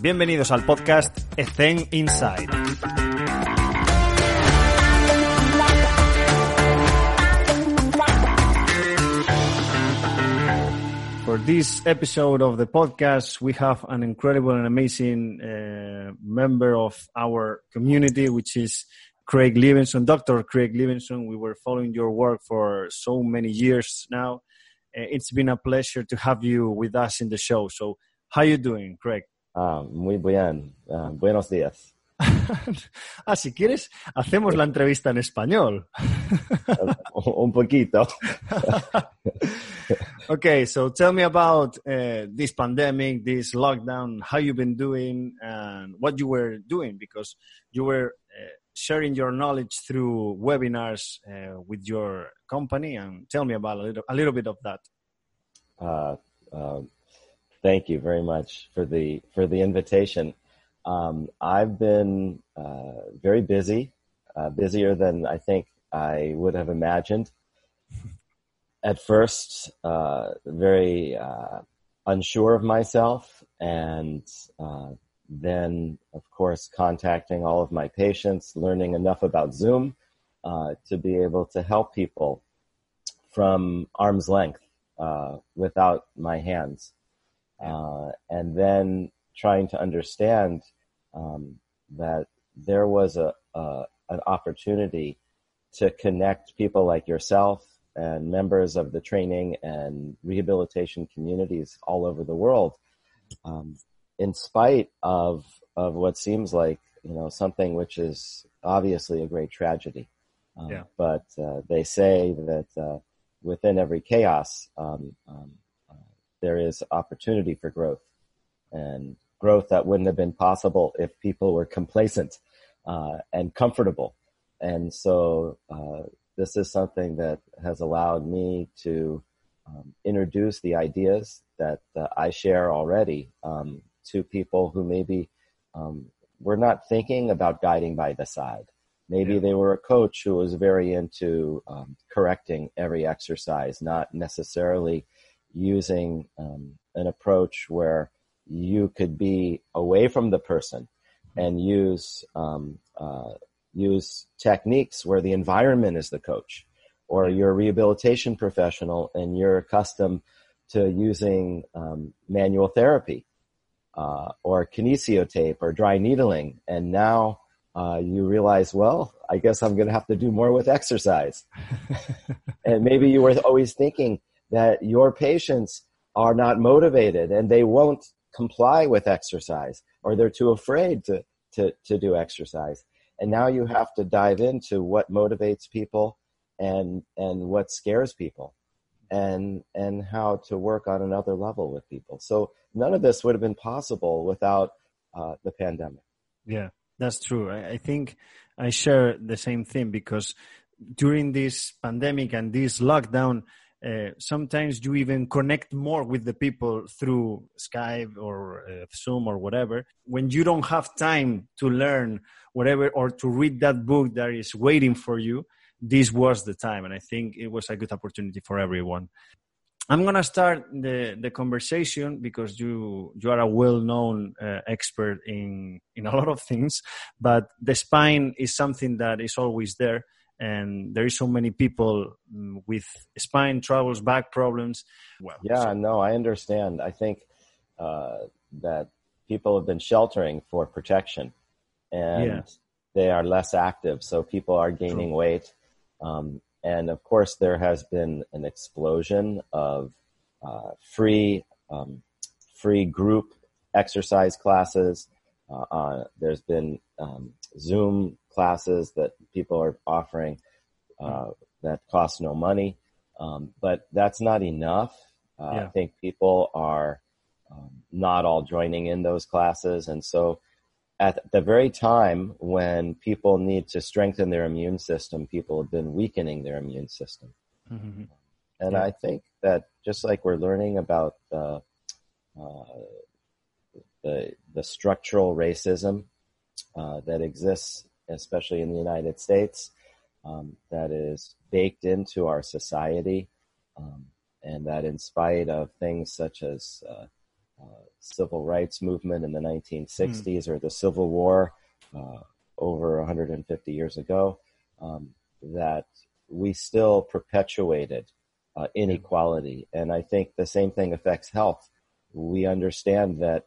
Bienvenidos al podcast Zen Inside. For this episode of the podcast, we have an incredible and amazing uh, member of our community, which is Craig Liebenson, Dr. Craig Liebenson. We were following your work for so many years now. Uh, it's been a pleasure to have you with us in the show. So, how are you doing, Craig? Ah, muy bien. Uh, buenos días. ah, si quieres, hacemos la entrevista en español. Un poquito. okay, so tell me about uh, this pandemic, this lockdown, how you've been doing, and what you were doing because you were uh, sharing your knowledge through webinars uh, with your company. And tell me about a little, a little bit of that. Thank you very much for the for the invitation. Um, I've been uh, very busy, uh, busier than I think I would have imagined. At first, uh, very uh, unsure of myself, and uh, then, of course, contacting all of my patients, learning enough about Zoom uh, to be able to help people from arm's length without my hands. And then trying to understand um, that there was a, a, an opportunity to connect people like yourself and members of the training and rehabilitation communities all over the world, um, in spite of of what seems like you know something which is obviously a great tragedy. Um, yeah. But uh, they say that uh, within every chaos, um, um uh, there is opportunity for growth, and growth that wouldn't have been possible if people were complacent uh, and comfortable. And so uh, this is something that has allowed me to um, introduce the ideas that uh, I share already um, to people who maybe um, were not thinking about guiding by the side. Maybe yeah. they were a coach who was very into um, correcting every exercise, not necessarily using um, an approach where you could be away from the person and use um, uh, use techniques where the environment is the coach, or you're a rehabilitation professional and you're accustomed to using um, manual therapy uh, or kinesiotape or dry needling, and now uh, you realize, well, I guess I'm going to have to do more with exercise. and maybe you were always thinking that your patients are not motivated and they won't comply with exercise or they're too afraid to, to, to do exercise. And now you have to dive into what motivates people and, and what scares people and, and how to work on another level with people. So none of this would have been possible without uh, the pandemic. Yeah, that's true. I, I think I share the same thing because during this pandemic and this lockdown, uh, sometimes you even connect more with the people through Skype or uh, Zoom or whatever. When you don't have time to learn whatever or to read that book that is waiting for you, this was the time. And I think it was a good opportunity for everyone. I'm gonna start the, the conversation because you you are a well-known uh, expert in in a lot of things, but the spine is something that is always there and there is so many people mm, with spine troubles, back problems. Well, yeah, so. no, I understand. I think uh, that people have been sheltering for protection, and yeah. they are less active, so people are gaining True. weight. Um, and of course, there has been an explosion of uh, free um, free group exercise classes. Uh, uh there's been um, Zoom classes that people are offering uh, that cost no money. Um, but that's not enough. Uh, yeah. I think people are um, not all joining in those classes. And so at the very time when people need to strengthen their immune system, people have been weakening their immune system. Mm-hmm. And yeah. I think that just like we're learning about the, uh, the, the structural racism uh, that exists especially in the United States, um, that is baked into our society, um, and that in spite of things such as uh, uh, civil rights movement in the 1960s mm. or the Civil War uh, over 150 years ago, um, that we still perpetuated uh, inequality. And I think the same thing affects health. We understand that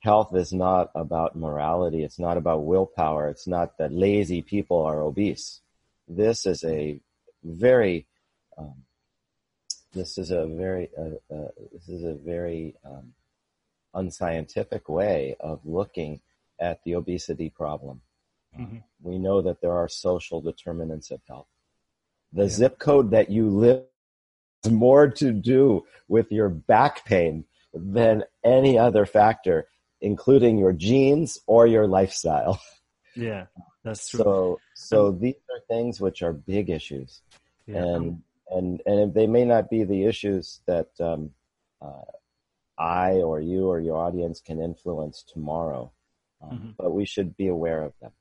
health is not about morality. It's not about willpower. It's not that lazy people are obese. This is a very, um, this is a very, uh, uh, this is a very um, unscientific way of looking at the obesity problem. Mm-hmm. We know that there are social determinants of health. The yeah. zip code that you live has more to do with your back pain than any other factor, including your genes or your lifestyle. Yeah, that's true. So, so these are things which are big issues, yeah. and and and they may not be the issues that um, uh, I or you or your audience can influence tomorrow, um, mm-hmm. but we should be aware of them.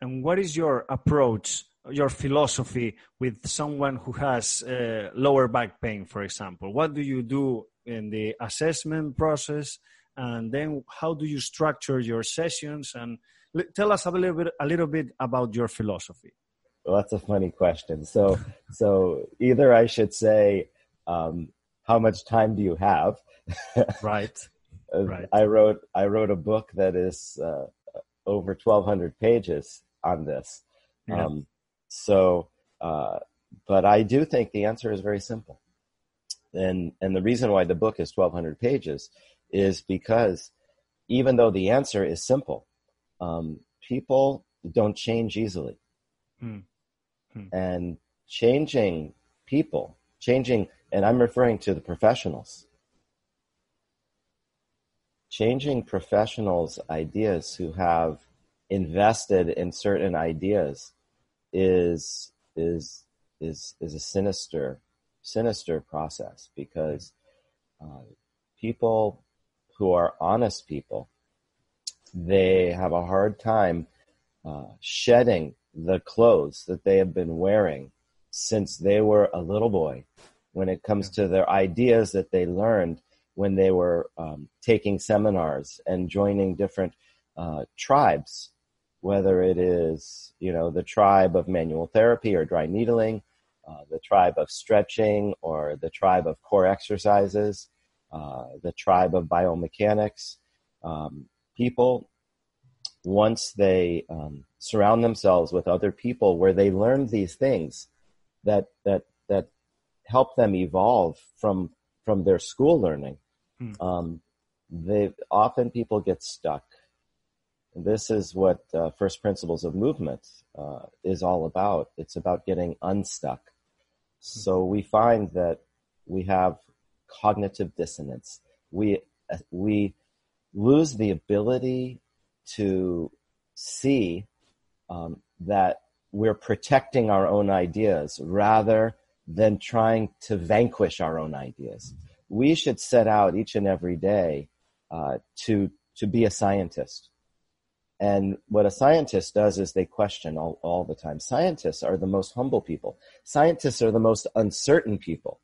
And what is your approach, your philosophy with someone who has uh, lower back pain, for example? What do you do in the assessment process? And then how do you structure your sessions? And tell us a little bit, a little bit about your philosophy. Well, that's a funny question. So, so either I should say, um, how much time do you have? right. right. I wrote I wrote a book that is uh, over 1,200 pages, on this. Yeah. Um, so, uh, but I do think the answer is very simple. And, and the reason why the book is 1200 pages is because even though the answer is simple, um, people don't change easily. Hmm. Hmm. And changing people, changing, and I'm referring to the professionals, changing professionals' ideas who have invested in certain ideas is is is is a sinister sinister process because uh, people who are honest people they have a hard time uh, shedding the clothes that they have been wearing since they were a little boy when it comes to their ideas that they learned when they were um, taking seminars and joining different uh, tribes whether it is, you know, the tribe of manual therapy or dry needling, uh, the tribe of stretching or the tribe of core exercises, uh, the tribe of biomechanics. Um, people, once they um, surround themselves with other people where they learn these things that, that, that help them evolve from, from their school learning, hmm. um, they often people get stuck this is what uh, First Principles of Movement uh, is all about. It's about getting unstuck. So we find that we have cognitive dissonance. We we lose the ability to see um, that we're protecting our own ideas rather than trying to vanquish our own ideas. We should set out each and every day uh, to to be a scientist and what a scientist does is they question all, all the time. Scientists are the most humble people. Scientists are the most uncertain people.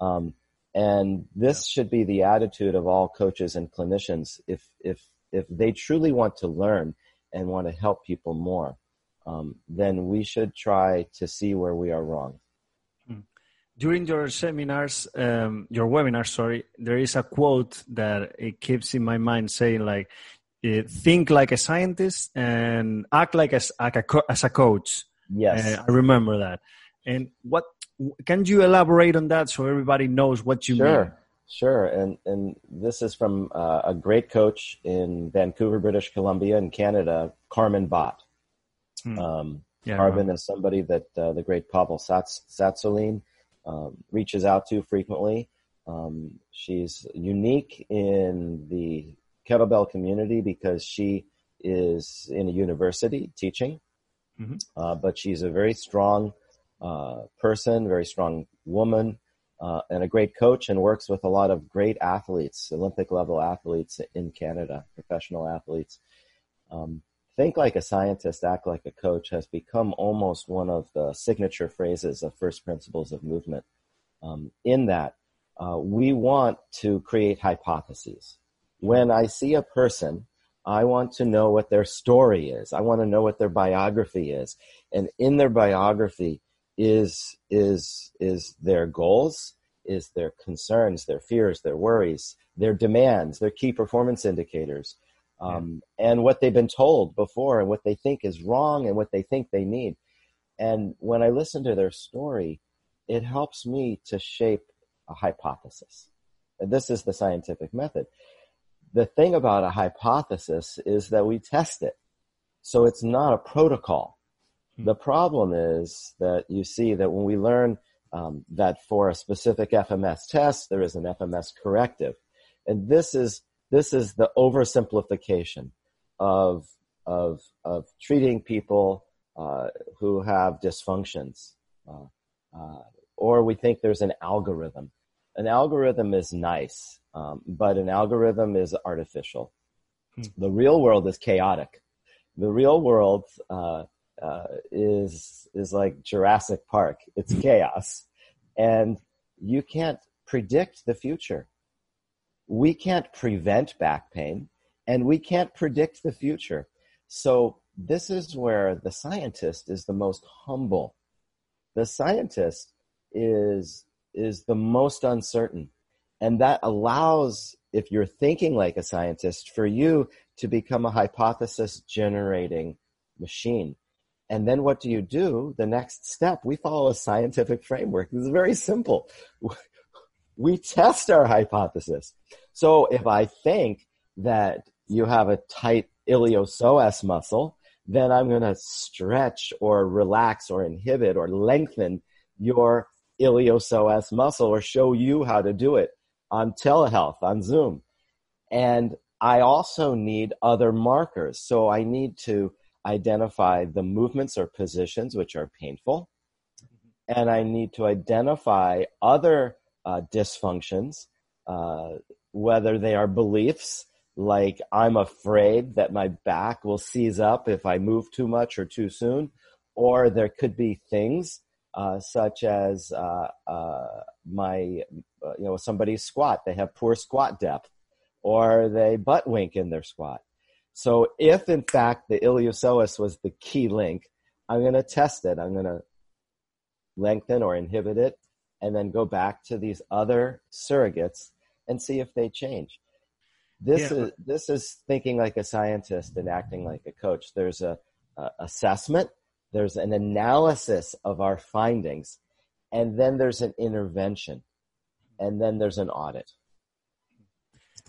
Um, and this should be the attitude of all coaches and clinicians if, if, if they truly want to learn and want to help people more. Um, then we should try to see where we are wrong. Hmm. During your seminars, um, your webinars, sorry, there is a quote that it keeps in my mind saying like, uh, think like a scientist and act like a, like a as a coach. Yes, uh, I remember that. And what can you elaborate on that so everybody knows what you sure. mean? Sure, and and this is from uh, a great coach in Vancouver, British Columbia, in Canada, Carmen Bott. Hmm. Um, yeah, Carmen is somebody that uh, the great Pavel Sats- um, reaches out to frequently. Um, she's unique in the kettlebell community because she is in a university teaching, mm-hmm. uh, but she's a very strong uh, person, very strong woman, uh, and a great coach, and works with a lot of great athletes, Olympic level athletes in Canada, professional athletes. Um, think like a scientist, act like a coach has become almost one of the signature phrases of first principles of movement. Um, in that uh, we want to create hypotheses. When I see a person, I want to know what their story is. I want to know what their biography is. And in their biography is, is, is their goals, is their concerns, their fears, their worries, their demands, their key performance indicators, um, yeah. and what they've been told before and what they think is wrong and what they think they need. And when I listen to their story, it helps me to shape a hypothesis. And this is the scientific method. The thing about a hypothesis is that we test it. So it's not a protocol. The problem is that you see that when we learn um, that for a specific FMS test, there is an FMS corrective. And this is, this is the oversimplification of, of, of treating people uh, who have dysfunctions. Uh, uh, or we think there's an algorithm. An algorithm is nice, um, but an algorithm is artificial. Hmm. The real world is chaotic. The real world uh, uh, is is like Jurassic Park. It's chaos, and you can't predict the future. We can't prevent back pain, and we can't predict the future. So this is where the scientist is the most humble. The scientist is is the most uncertain. And that allows, if you're thinking like a scientist, for you to become a hypothesis generating machine. And then what do you do? The next step, we follow a scientific framework. This is very simple. We test our hypothesis. So if I think that you have a tight iliopsoas muscle, then I'm going to stretch or relax or inhibit or lengthen your iliopsoas muscle or show you how to do it on telehealth, on Zoom. And I also need other markers. So I need to identify the movements or positions which are painful. And I need to identify other uh, dysfunctions, uh, whether they are beliefs, like I'm afraid that my back will seize up if I move too much or too soon, or there could be things uh, such as uh, uh, my, uh, you know, somebody's squat. They have poor squat depth, or they butt wink in their squat. So if in fact the iliopsoas was the key link, I'm going to test it. I'm going to lengthen or inhibit it, and then go back to these other surrogates and see if they change. This yeah. is this is thinking like a scientist and acting like a coach. There's a, a assessment there's an analysis of our findings, and then there's an intervention, and then there's an audit.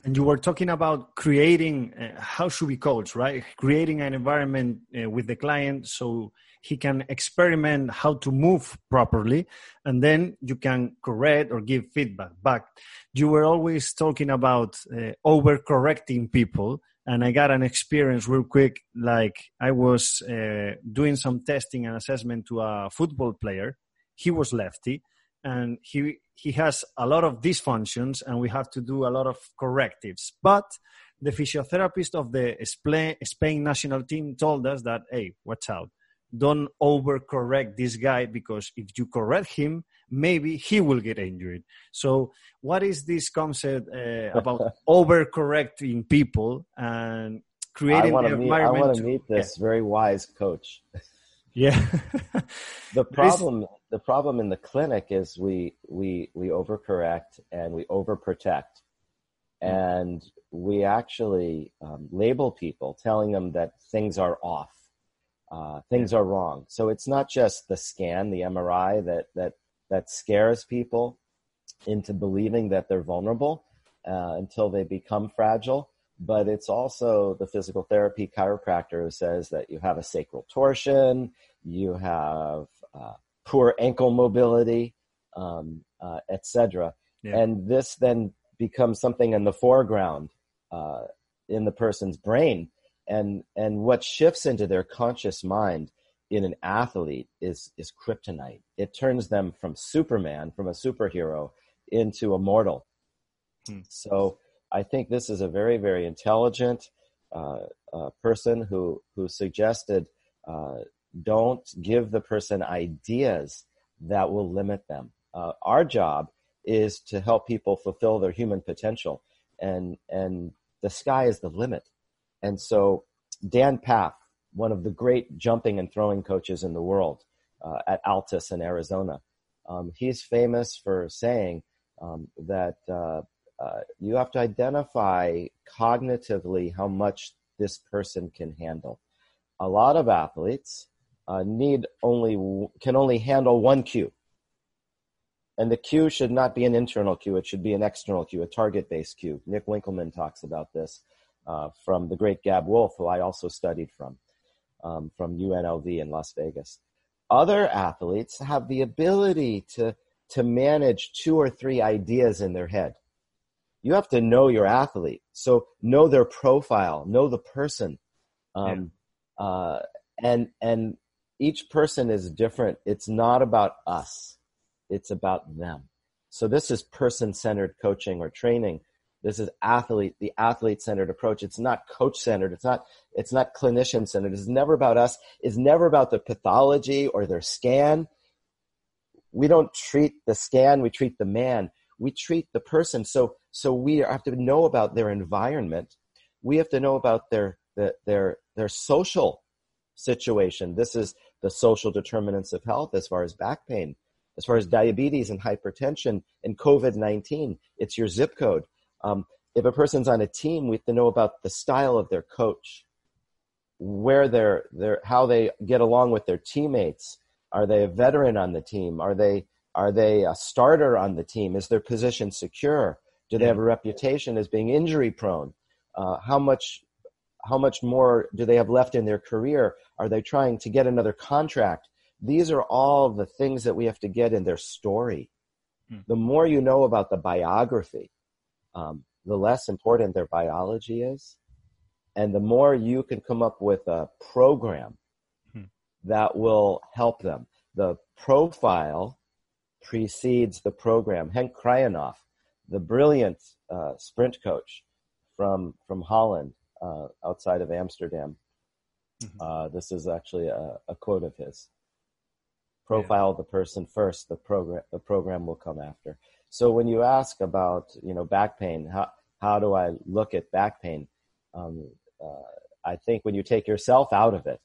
And you were talking about creating, uh, how should we coach, right? Creating an environment uh, with the client so he can experiment how to move properly, and then you can correct or give feedback back. You were always talking about uh, overcorrecting people and I got an experience real quick. Like I was uh, doing some testing and assessment to a football player. He was lefty, and he he has a lot of dysfunctions, and we have to do a lot of correctives. But the physiotherapist of the Spain national team told us that, hey, watch out don't overcorrect this guy because if you correct him, maybe he will get injured. So, what is this concept uh, about overcorrecting people and creating I the environment? Meet, I want to meet this yeah. very wise coach. Yeah. the problem, the problem in the clinic is we we we overcorrect and we overprotect, hmm. and we actually um, label people, telling them that things are off uh, things are wrong. So it's not just the scan, the MRI that that that scares people into believing that they're vulnerable uh, until they become fragile. But it's also the physical therapy chiropractor who says that you have a sacral torsion, you have uh, poor ankle mobility, um, uh, etc. Yeah. And this then becomes something in the foreground uh, in the person's brain and and what shifts into their conscious mind in an athlete is is kryptonite it turns them from superman from a superhero into a mortal hmm. so i think this is a very very intelligent uh, uh, person who who suggested uh, don't give the person ideas that will limit them uh, our job is to help people fulfill their human potential, and and the sky is the limit. And so Dan Pfaff, one of the great jumping and throwing coaches in the world uh, at Altus in Arizona, um, he's famous for saying um, that uh, uh, you have to identify cognitively how much this person can handle. A lot of athletes uh, need only can only handle one cue, and the cue should not be an internal cue; it should be an external cue, a target-based cue. Nick Winkelman talks about this uh, from the great Gab Wulf, who I also studied from, um, from UNLV in Las Vegas. Other athletes have the ability to to manage two or three ideas in their head you have to know your athlete. So know their profile, know the person. Um, yeah. uh, and, and each person is different. It's not about us. It's about them. So this is person centered coaching or training. This is athlete, the athlete centered approach. It's not coach centered. It's not, it's not clinician centered. It's never about us. It's never about the pathology or their scan. We don't treat the scan. We treat the man we treat the person. So, so we have to know about their environment. We have to know about their, their, their, their social situation. This is the social determinants of health as far as back pain, as far as diabetes and hypertension and COVID-19. It's your zip code. Um, if a person's on a team, we have to know about the style of their coach, where they're, they're, how they get along with their teammates. Are they a veteran on the team? Are they are they a starter on the team? Is their position secure? Do they have a reputation as being injury prone? Uh, how much how much more do they have left in their career? Are they trying to get another contract? These are all the things that we have to get in their story. Hmm. The more you know about the biography, um, the less important their biology is. And the more you can come up with a program hmm. that will help them. The profile precedes the program. Henk Kraaijenhof, the brilliant uh, sprint coach from from Holland, uh, outside of Amsterdam. Mm-hmm. Uh, this is actually a, a, quote of his. Profile yeah. the person first. The program the program will come after. So when you ask about you know back pain, how how do I look at back pain? Um, uh, I think when you take yourself out of it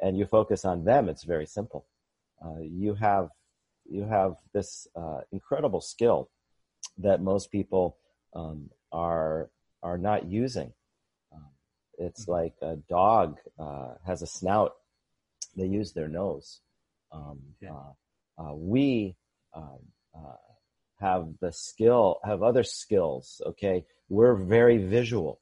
and you focus on them, it's very simple. Uh, you have you have this uh, incredible skill that most people um, are are not using. It's mm-hmm. like a dog uh, has a snout; they use their nose. Um, yeah. uh, uh we um, uh, have the skill, have other skills. Okay, we're very visual.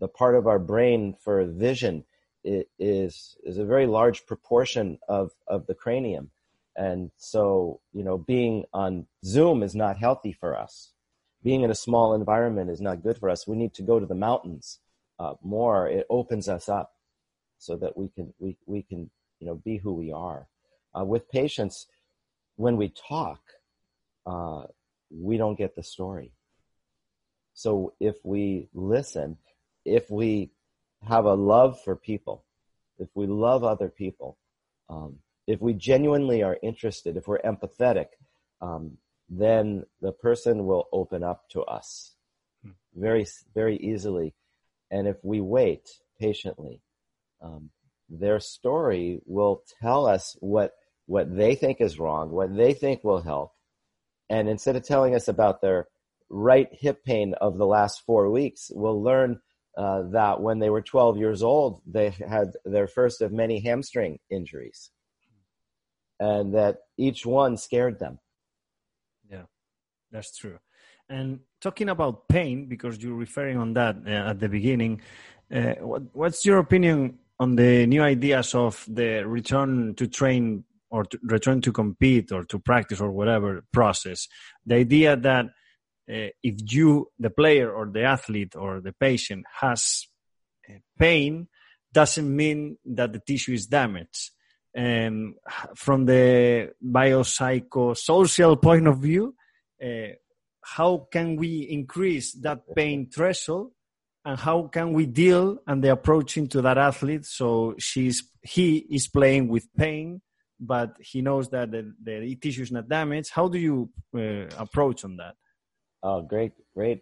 The part of our brain for vision is is a very large proportion of of the cranium and so, you know, being on Zoom is not healthy for us. Being in a small environment is not good for us. We need to go to the mountains uh, more. It opens us up so that we can we we can you know be who we are. Uh, with patients, when we talk, uh, we don't get the story. So if we listen, if we have a love for people, if we love other people, um, if we genuinely are interested, if we're empathetic, um, then the person will open up to us hmm. very, very easily. And if we wait patiently, um, their story will tell us what, what they think is wrong, what they think will help. And instead of telling us about their right hip pain of the last four weeks, we'll learn uh, that when they were 12 years old, they had their first of many hamstring injuries and that each one scared them. Yeah, that's true. And talking about pain, because you're referring on that uh, at the beginning, uh, what, what's your opinion on the new ideas of the return to train or to return to compete or to practice or whatever process? The idea that uh, if you, the player or the athlete or the patient, has uh, pain, doesn't mean that the tissue is damaged um, from the biopsychosocial point of view, uh, how can we increase that pain threshold and how can we deal and the approach into that athlete? So she's he is playing with pain but he knows that the, the tissue is not damaged. How do you uh, approach on that? Oh, great, great,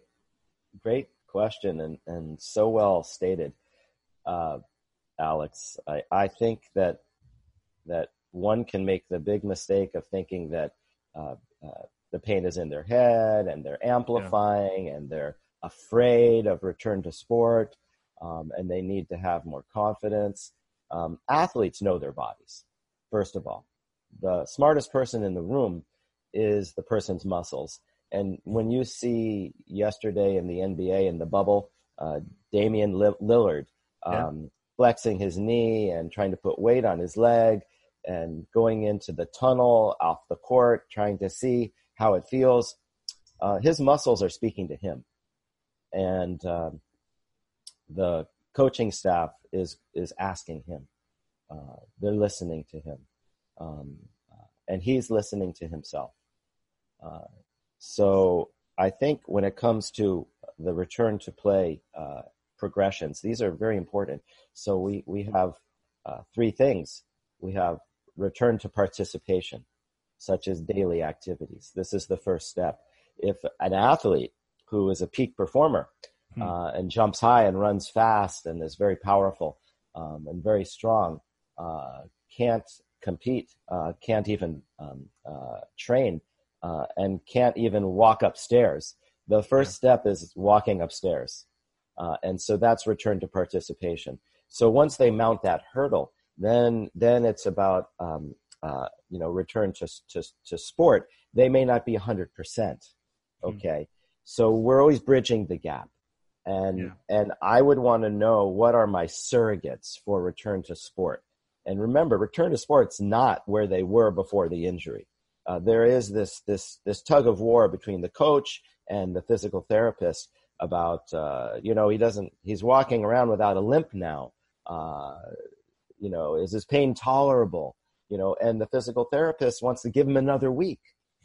great question, and and so well stated, uh, Alex. I I think that that one can make the big mistake of thinking that uh, uh, the pain is in their head and they're amplifying yeah. and they're afraid of return to sport um, and they need to have more confidence. Um, athletes know their bodies, first of all. The smartest person in the room is the person's muscles. And when you see yesterday in the NBA in the bubble, uh, Damian Lillard um, yeah. flexing his knee and trying to put weight on his leg and going into the tunnel off the court, trying to see how it feels. Uh, his muscles are speaking to him, and um, the coaching staff is is asking him. Uh, they're listening to him, um, and he's listening to himself. Uh, so I think when it comes to the return to play uh, progressions, these are very important. So we we have uh, three things. We have return to participation, such as daily activities. This is the first step. If an athlete who is a peak performer hmm. uh, and jumps high and runs fast and is very powerful um, and very strong, uh, can't compete, uh, can't even um, uh, train, uh, and can't even walk upstairs. The first step is walking upstairs. Uh, and so that's return to participation. So once they mount that hurdle, then then it's about um, uh, you know return to, to to sport. They may not be hundred percent. Hmm. Okay, mm. so we're always bridging the gap, and yeah. and I would want to know what are my surrogates for return to sport. And remember, return to sport's not where they were before the injury. Uh, there is this this this tug of war between the coach and the physical therapist about uh, you know he doesn't he's walking around without a limp now. Uh, you know, is his pain tolerable? You know, and the physical therapist wants to give him another week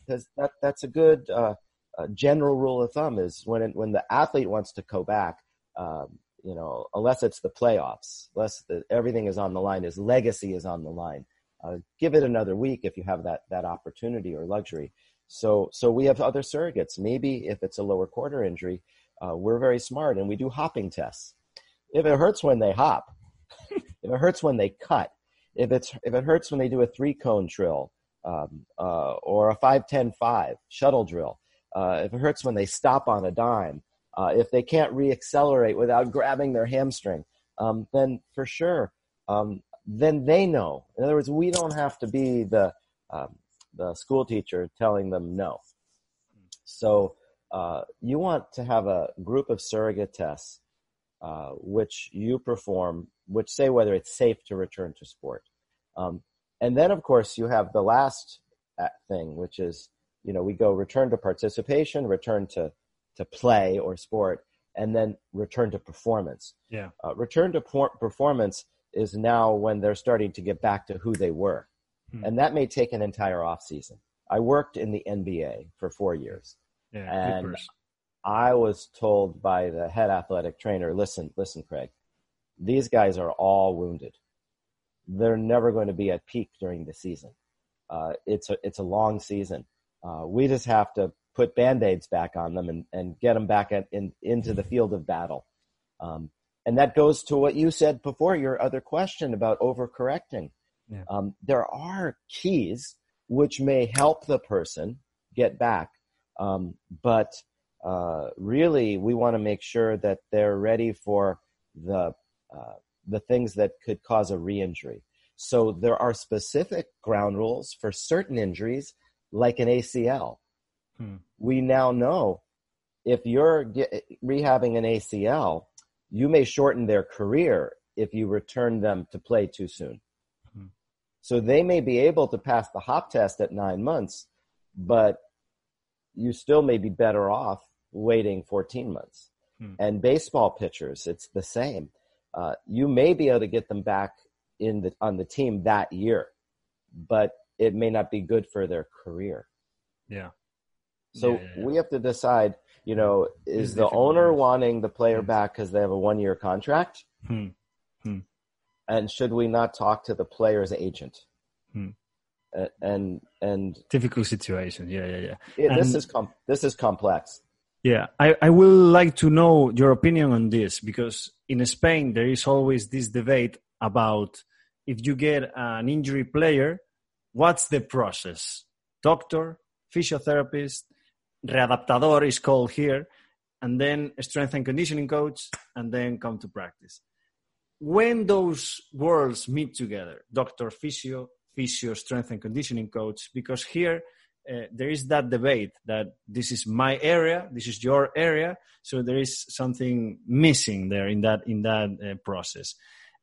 because that that's a good uh, general rule of thumb is when it, when the athlete wants to go back, um, you know, unless it's the playoffs, unless the, everything is on the line, his legacy is on the line. Uh, give it another week if you have that that opportunity or luxury. So so we have other surrogates. Maybe if it's a lower quarter injury, uh, we're very smart and we do hopping tests. If it hurts when they hop, if it hurts when they cut, if it's if it hurts when they do a three cone drill um, uh, or a five ten five shuttle drill, uh, if it hurts when they stop on a dime, uh, if they can't reaccelerate without grabbing their hamstring, um, then for sure, um, then they know. In other words, we don't have to be the um, the school teacher telling them no. So uh, you want to have a group of surrogate tests uh, which you perform, which say whether it's safe to return to sport. Um, and then, of course, you have the last uh, thing, which is, you know, we go return to participation, return to, to play or sport, and then return to performance. Yeah. Uh, return to por- performance is now when they're starting to get back to who they were. Hmm. And that may take an entire off season. I worked in the NBA for four years. Yeah, and I was told by the head athletic trainer, listen, listen, Craig, these guys are all wounded. They're never going to be at peak during the season. Uh, it's a, it's a long season. Uh, we just have to put band-aids back on them and, and get them back at, in, into the field of battle. Um, and that goes to what you said before, your other question about overcorrecting. Yeah. Um, there are keys which may help the person get back, um, but uh, really we want to make sure that they're ready for the uh, the things that could cause a re-injury. So there are specific ground rules for certain injuries, like an ACL. Hmm. We now know if you're get, rehabbing an ACL, you may shorten their career if you return them to play too soon. Hmm. So they may be able to pass the hop test at nine months, but you still may be better off waiting 14 months. Hmm. And baseball pitchers, it's the same. Uh, you may be able to get them back in the on the team that year, but it may not be good for their career. Yeah. So yeah, yeah, yeah. we have to decide. You know, is the owner years. wanting the player hmm. back because they have a one year contract? Hmm. Hmm. And should we not talk to the player's agent? Hmm. and and difficult situation. Yeah, yeah, yeah. It, this is com- this is complex. Yeah, I, I will like to know your opinion on this because in Spain there is always this debate about if you get an injury player, what's the process? Doctor, physiotherapist, readaptador is called here, and then strength and conditioning coach, and then come to practice. When those worlds meet together, doctor, physio, physio, strength and conditioning coach, because here uh, there is that debate that this is my area, this is your area, so there is something missing there in that in that uh, process.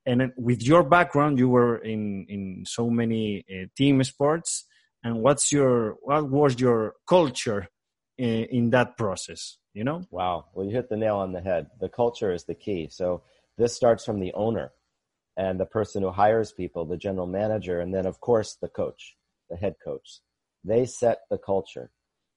And with your background, you were in in so many uh, team sports. And what's your what was your culture in, uh, in that process? You know? Wow. Well, you hit the nail on the head. The culture is the key. So this starts from the owner and the person who hires people, the general manager, and then of course the coach, the head coach they set the culture.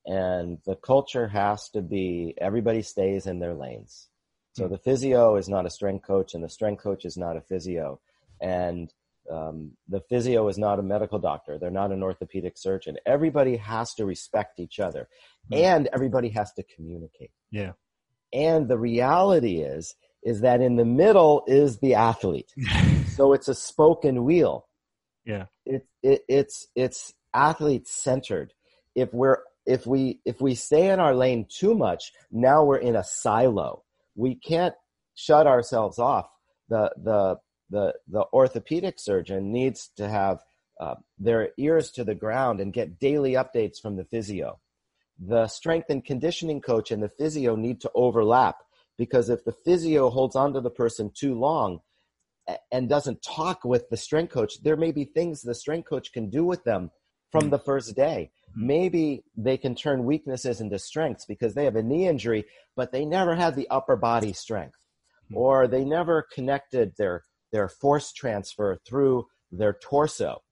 And the culture has to be everybody stays in their lanes. So hmm. the physio is not a strength coach, and the strength coach is not a physio. And um, the physio is not a medical doctor. They're not an orthopedic surgeon. Everybody has to respect each other, mm. and everybody has to communicate. Yeah. And the reality is, is that in the middle is the athlete. so it's a spoken wheel. Yeah. It, it, it's it's athlete centered. If we're if we if we stay in our lane too much, now we're in a silo. We can't shut ourselves off. The the the the orthopedic surgeon needs to have uh, their ears to the ground and get daily updates from the physio. The strength and conditioning coach and the physio need to overlap because if the physio holds on to the person too long and doesn't talk with the strength coach, there may be things the strength coach can do with them from the mm. first day. Mm. Maybe they can turn weaknesses into strengths because they have a knee injury, but they never had the upper body strength, mm. or they never connected their their force transfer through their torso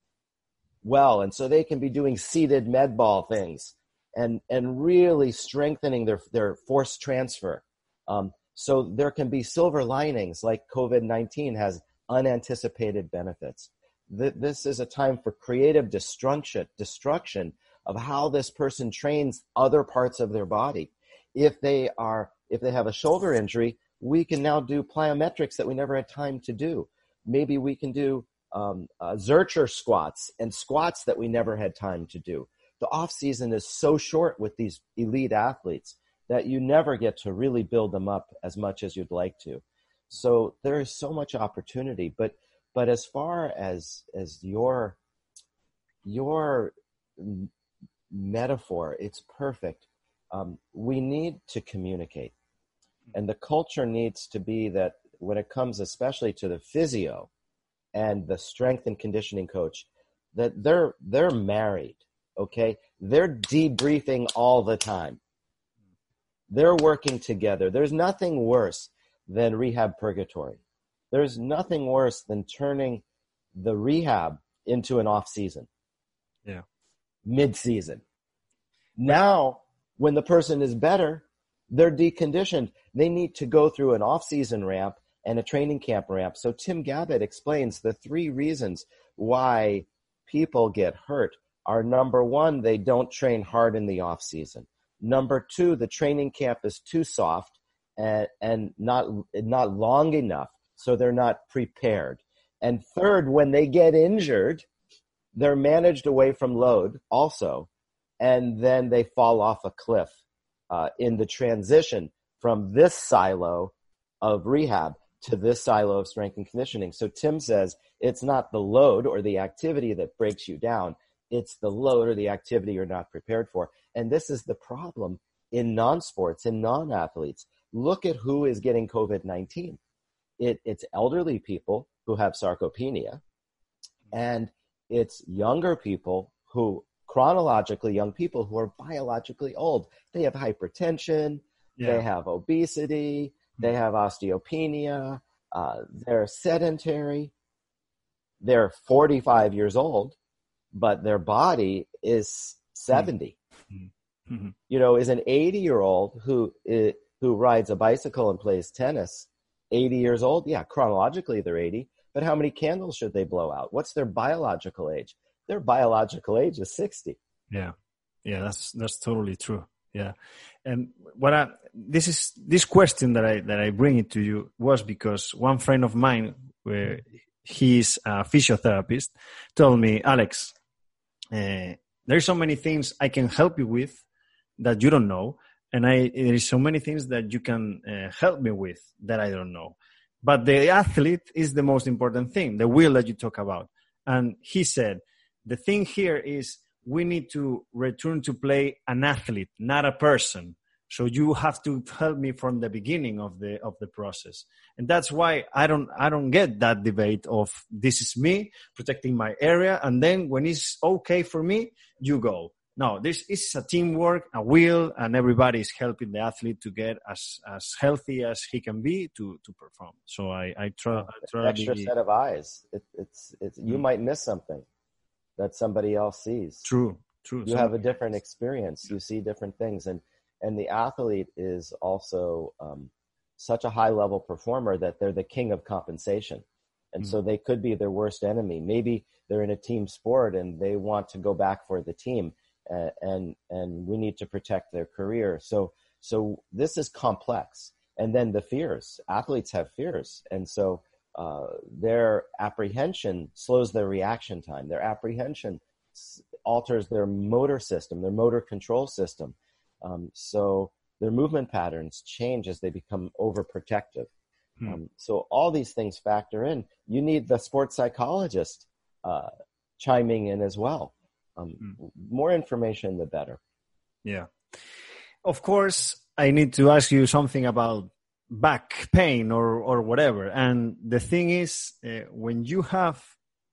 well, and so they can be doing seated med ball things and and really strengthening their their force transfer. Um, so there can be silver linings like COVID nineteen has unanticipated benefits th- this is a time for creative destruction, destruction of how this person trains other parts of their body. If they are, if they have a shoulder injury, we can now do plyometrics that we never had time to do. Maybe we can do um, uh, Zercher squats and squats that we never had time to do. The off season is so short with these elite athletes that you never get to really build them up as much as you'd like to. So there is so much opportunity, but but as far as as your your metaphor, it's perfect. Um, we need to communicate, and the culture needs to be that when it comes, especially to the physio and the strength and conditioning coach, that they're they're married. Okay, they're debriefing all the time. They're working together. There's nothing worse than rehab purgatory there's nothing worse than turning the rehab into an off season. Yeah. Mid season. Now, when the person is better, they're deconditioned. They need to go through an off season ramp and a training camp ramp. So Tim Gabbett explains the three reasons why people get hurt are number one, they don't train hard in the off season. Number two, the training camp is too soft and, and not, not long enough so they're not prepared. And third, when they get injured, they're managed away from load also, and then they fall off a cliff uh, in the transition from this silo of rehab to this silo of strength and conditioning. So Tim says it's not the load or the activity that breaks you down. It's the load or the activity you're not prepared for. And this is the problem in non sports, in non athletes. Look at who is getting COVID 19 it, it's elderly people who have sarcopenia, and it's younger people who chronologically young people who are biologically old. They have hypertension, yeah. they have obesity, they hmm. have osteopenia, uh, they're sedentary, they're 45 years old, but their body is 70. Mm-hmm. Mm-hmm. You know, is an 80 year old who who rides a bicycle and plays tennis 80 years old? Yeah, chronologically they're 80, but how many candles should they blow out? What's their biological age? Their biological age is 60. Yeah. Yeah, that's that's totally true. yeah. And what I, this is this question that I that I bring it to you was because one friend of mine, where he's a physiotherapist, told me, Alex, uh, there's so many things I can help you with that you don't know, and I there's so many things that you can uh, help me with that I don't know. But the athlete is the most important thing, the will that you talk about. And he said, the thing here is we need to return to play an athlete, not a person. So you have to help me from the beginning of the of the process, and that's why I don't I don't get that debate of this is me protecting my area, and then when it's okay for me, you go. No, this is a teamwork, a will, and everybody is helping the athlete to get as as healthy as he can be to to perform. So I I try. I try extra set of eyes. It, it's it's you mm-hmm. might miss something that somebody else sees. True, true. You have a different experience. You see different things, and and the athlete is also um, such a high level performer that they're the king of compensation, and mm-hmm. so they could be their worst enemy. Maybe they're in a team sport and they want to go back for the team, and and we need to protect their career. So so this is complex, and then the fears. Athletes have fears, and so uh, their apprehension slows their reaction time. Their apprehension alters their motor system, their motor control system. Um, so their movement patterns change as they become overprotective. Hmm. Um, so all these things factor in. You need the sports psychologist uh, chiming in as well. Um, hmm. More information, the better. Yeah. Of course, I need to ask you something about back pain or or whatever and the thing is uh, when you have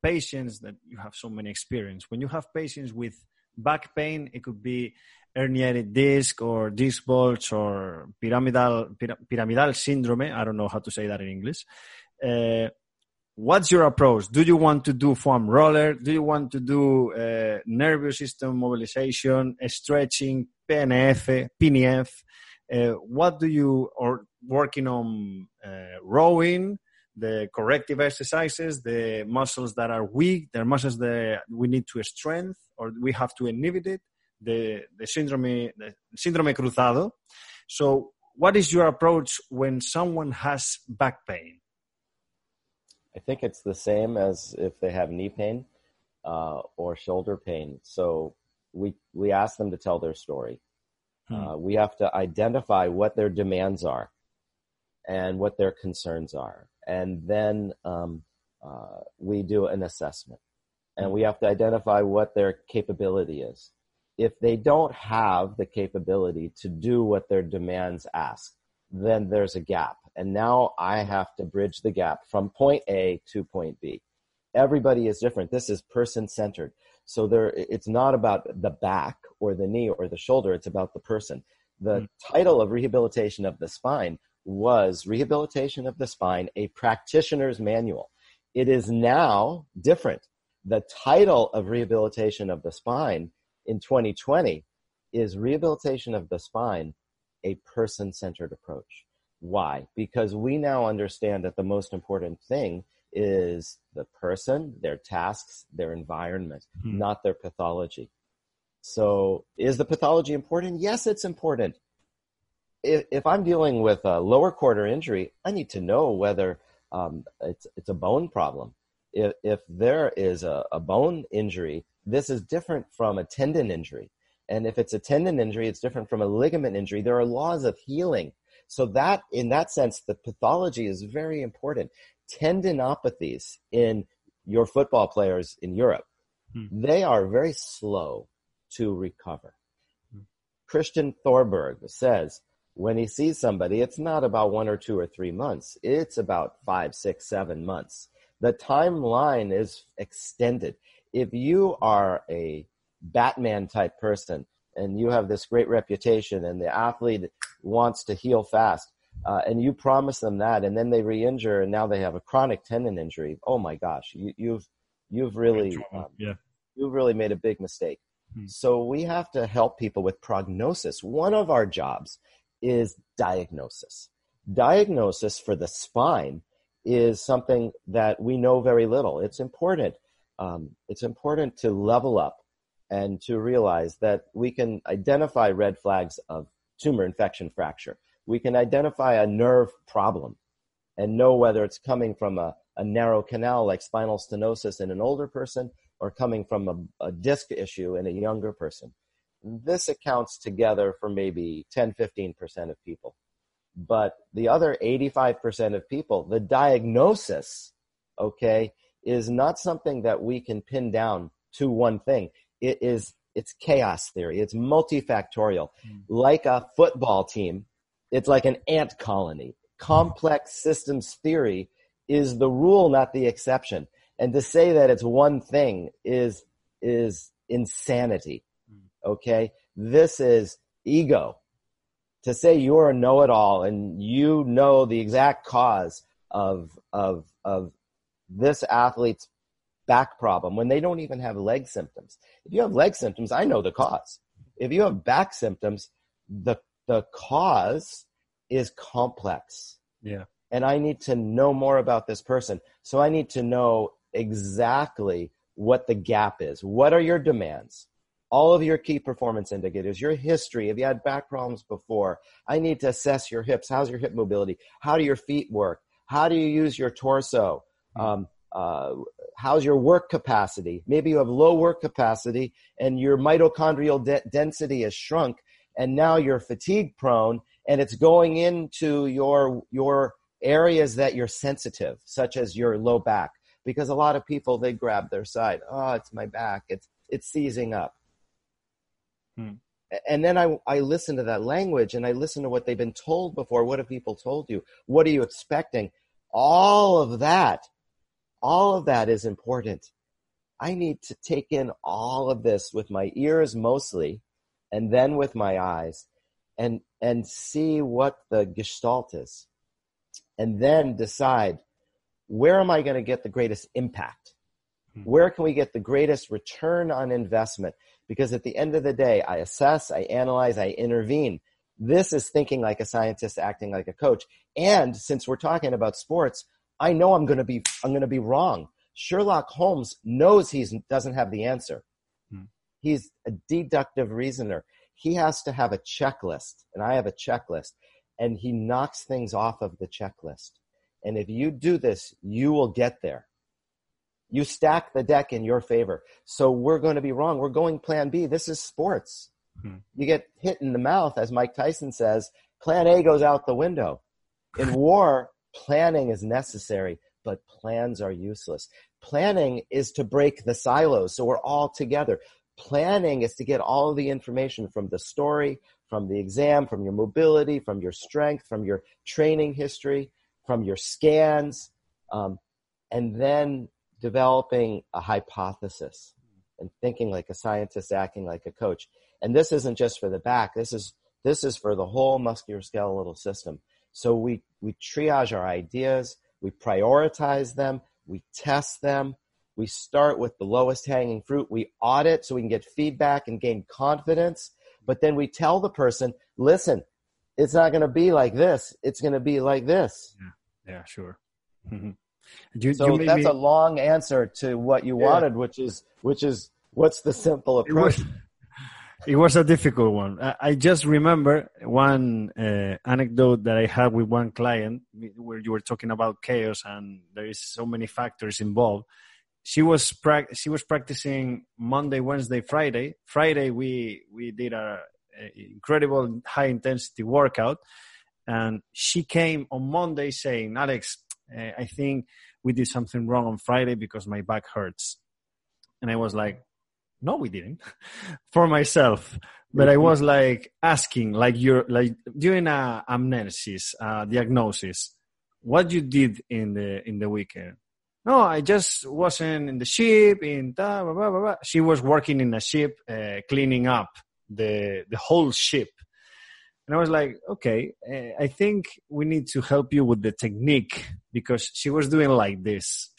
patients that you have so many experience when you have patients with back pain it could be herniated disc or disc bulge or pyramidal pyramidal syndrome i don't know how to say that in english uh, what's your approach? Do you want to do foam roller? Do you want to do uh, nervous system mobilization stretching pnf pnf uh, what do you or working on uh, rowing the corrective exercises the muscles that are weak the muscles that we need to strengthen or we have to inhibit it the the syndrome the syndrome cruzado? So what is your approach when someone has back pain i think it's the same as if they have knee pain uh, or shoulder pain so we we ask them to tell their story Hmm. Uh, we have to identify what their demands are and what their concerns are. And then um, uh, we do an assessment. And hmm. we have to identify what their capability is. If they don't have the capability to do what their demands ask, then there's a gap. And now I have to bridge the gap from point A to point B. Everybody is different. This is person centered. So there, it's not about the back or the knee or the shoulder. It's about the person. The mm. title of rehabilitation of the spine was Rehabilitation of the Spine, a practitioner's manual. It is now different. The title of Rehabilitation of the Spine in 2020 is Rehabilitation of the Spine, a person centered approach. Why? Because we now understand that the most important thing is the person, their tasks, their environment, hmm. not their pathology. So is the pathology important? Yes, it's important. If, if I'm dealing with a lower quarter injury, I need to know whether um, it's, it's a bone problem. If, if there is a, a bone injury, this is different from a tendon injury. And if it's a tendon injury, it's different from a ligament injury. There are laws of healing. So that, in that sense, the pathology is very important tendinopathies in your football players in Europe, hmm. they are very slow to recover. Hmm. Kristian Thorborg says when he sees somebody, it's not about one or two or three months. It's about five, six, seven months. The timeline is extended. If you are a Batman type person and you have this great reputation and the athlete wants to heal fast, uh, and you promise them that, and then they re-injure, and now they have a chronic tendon injury. Oh my gosh, you, have you've, you've really um, yeah. you've really made a big mistake. Hmm. So we have to help people with prognosis. One of our jobs is diagnosis. Diagnosis for the spine is something that we know very little. It's important. Um, it's important to level up and to realize that we can identify red flags of tumor infection fracture. We can identify a nerve problem and know whether it's coming from a, a narrow canal like spinal stenosis in an older person or coming from a, a disc issue in a younger person. This accounts together for maybe 10, 15% of people. But the other 85% of people, the diagnosis, okay, is not something that we can pin down to one thing. It is, it's chaos theory. It's multifactorial. Mm. Like a football team, it's like an ant colony. Complex systems theory is the rule, not the exception. And to say that it's one thing is, is insanity. Hmm. Okay. This is ego. To say you're a know-it-all and you know the exact cause of, of, of this athlete's back problem when they don't even have leg symptoms. If you have leg symptoms, I know the cause. If you have back symptoms, the, the cause is complex. Yeah. And I need to know more about this person. So I need to know exactly what the gap is. What are your demands? All of your key performance indicators, your history. Have you had back problems before, I need to assess your hips. How's your hip mobility? How do your feet work? How do you use your torso? Hmm. Um, uh, how's your work capacity? Maybe you have low work capacity and your mitochondrial de- density has shrunk, and now you're fatigue prone, and it's going into your your areas that you're sensitive, such as your low back because a lot of people they grab their side. Oh, it's my back. It's it's seizing up. Hmm. And then I I listen to that language and I listen to what they've been told before. What have people told you? What are you expecting? All of that, all of that is important. I need to take in all of this with my ears mostly, and then with my eyes, and and see what the gestalt is, and then decide where am I going to get the greatest impact? Hmm. Where can we get the greatest return on investment? Because at the end of the day, I assess, I analyze, I intervene. This is thinking like a scientist, acting like a coach. And since we're talking about sports, I know I'm going to be, I'm going to be wrong. Sherlock Holmes knows he doesn't have the answer. Hmm. He's a deductive reasoner. He has to have a checklist, and I have a checklist, and he knocks things off of the checklist. And if you do this, you will get there. You stack the deck in your favor. So we're going to be wrong. We're going plan B. This is sports. Hmm. You get hit in the mouth, as Mike Tyson says, plan A goes out the window. In war, planning is necessary, but plans are useless. Planning is to break the silos so we're all together. Planning is to get all the information from the story, from the exam, from your mobility, from your strength, from your training history, from your scans, um, and then developing a hypothesis and thinking like a scientist, acting like a coach. And this isn't just for the back. This is this is for the whole musculoskeletal system. So we we triage our ideas, we prioritize them, we test them, we start with the lowest hanging fruit, we audit so we can get feedback and gain confidence. But then we tell the person, listen, it's not going to be like this. It's going to be like this. Yeah yeah, sure. you, so you that's a long answer to what you yeah. wanted, which is which is what's the simple approach. It was, a difficult one. I, I just remember one uh, anecdote that I had with one client where you were talking about chaos and there is so many factors involved. She was pra- she was practicing Monday, Wednesday, Friday. Friday we we did a, a incredible high intensity workout and she came on Monday saying, Alex, uh, I think we did something wrong on Friday because my back hurts. And I was like, no, we didn't for myself. But I was like asking, like you're like doing a amnesis, a diagnosis. What you did in the, in the weekend? No, I just wasn't in the ship in blah, blah, blah. She was working in a ship, uh, cleaning up the, the whole ship and I was like, okay, eh, I think we need to help you with the technique because she was doing like this,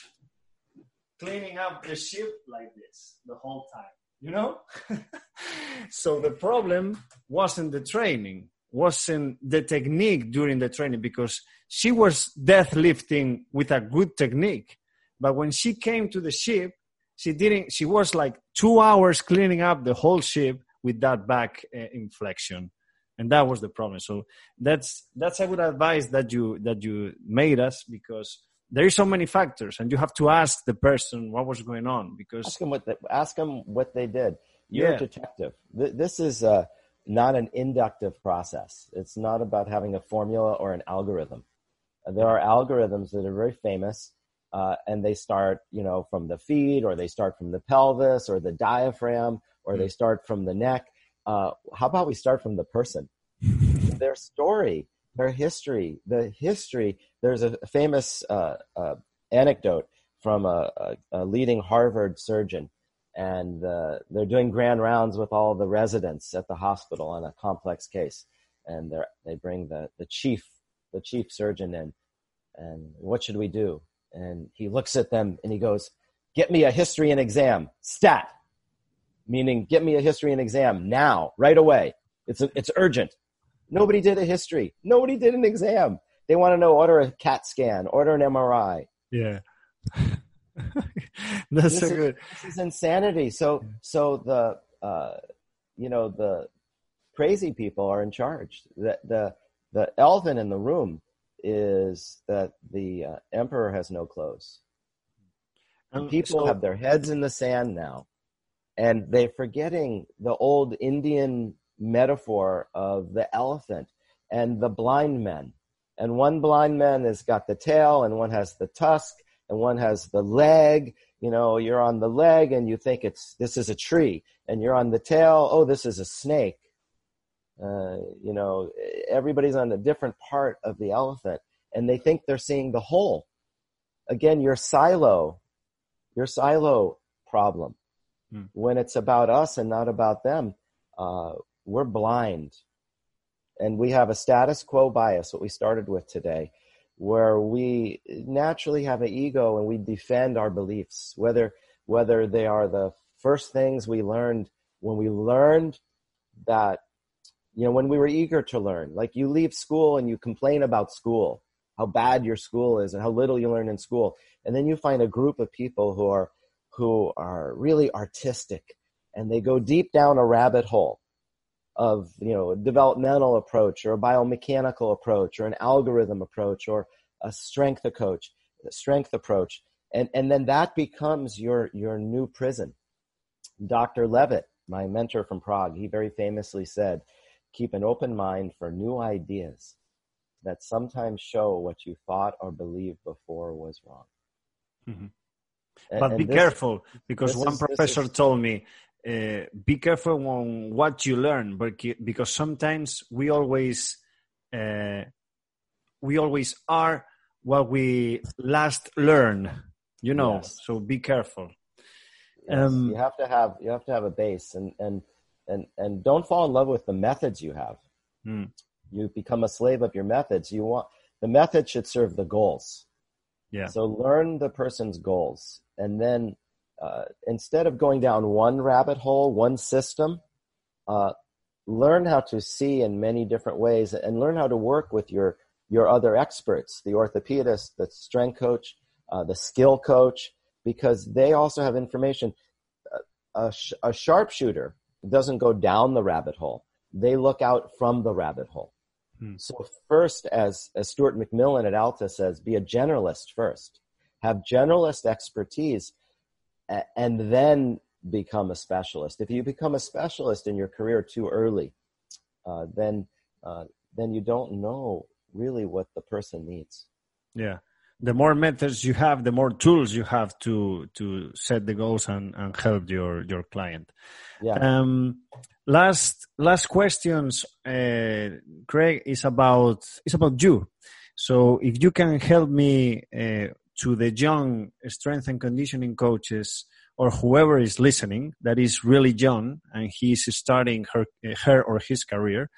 cleaning up the ship like this the whole time, you know? so the problem wasn't the training, wasn't the technique during the training because she was deadlifting with a good technique. But when she came to the ship, she didn't. She was like two hours cleaning up the whole ship with that back uh, inflection, and that was the problem. So that's that's a good advice that you that you made us because there is so many factors, and you have to ask the person what was going on because ask them what they, ask them what they did. You're yeah. a detective. This is uh, not an inductive process. It's not about having a formula or an algorithm. There are algorithms that are very famous, uh, and they start, you know, from the feet, or they start from the pelvis, or the diaphragm, or they hmm. start from the neck. Uh, how about we start from the person, their story, their history, the history. There's a famous uh, uh anecdote from a, a, a leading Harvard surgeon and uh, they're doing grand rounds with all the residents at the hospital on a complex case and they they bring the, the chief the chief surgeon in and what should we do? And he looks at them and he goes get me a history and exam stat. Meaning get me a history and exam now right away. It's a, it's urgent nobody did a history nobody did an exam they want to know order a cat scan order an mri yeah That's this so is, good. This is insanity. So, so the uh, you know the crazy people are in charge. The the the elephant in the room is that the uh, emperor has no clothes. Um, people so, have their heads in the sand now, and they're forgetting the old Indian metaphor of the elephant and the blind men. And one blind man has got the tail, and one has the tusk, and one has the leg. You know, you're on the leg and you think it's this is a tree, and you're on the tail. Oh, this is a snake. Uh, you know, everybody's on a different part of the elephant, and they think they're seeing the whole. Again, your silo, your silo problem. Hmm. When it's about us and not about them, uh, we're blind, and we have a status quo bias. What we started with today where we naturally have an ego and we defend our beliefs, whether whether they are the first things we learned when we learned that you know when we were eager to learn. Like you leave school and you complain about school how bad your school is and how little you learn in school. And then you find a group of people who are who are really artistic and they go deep down a rabbit hole of you know a developmental approach or a biomechanical approach or an algorithm approach or a strength coach strength approach. And and then that becomes your your new prison. Dr Lewit my mentor from prague he very famously said keep an open mind for new ideas that sometimes show what you thought or believed before was wrong. Mm-hmm. and, but and be this, careful because one is, professor is, told me uh, be careful on what you learn, because sometimes we always uh, we always are what we last learn. You know, yes. so be careful. Yes. Um, you have to have you have to have a base, and and and and don't fall in love with the methods you have. Hmm. You become a slave of your methods. You want the method should serve the goals. Yeah. So learn the person's goals, and then uh, instead of going down one rabbit hole, one system, uh, learn how to see in many different ways and learn how to work with your your other experts, the orthopedist, the strength coach, uh, the skill coach, because they also have information. A, sh- a sharpshooter doesn't go down the rabbit hole; they look out from the rabbit hole. Hmm. So first, as as Stuart McMillan at Altis says, be a generalist first. Have generalist expertise and then become a specialist. If you become a specialist in your career too early, uh, then uh, then you don't know really what the person needs. Yeah, the more methods you have, the more tools you have to to set the goals and, and help your your client. Yeah. Um, last last questions, uh, Craig, is about is about you. So if you can help me uh, to the young strength and conditioning coaches or whoever is listening that is really young and he's starting her, her or his career,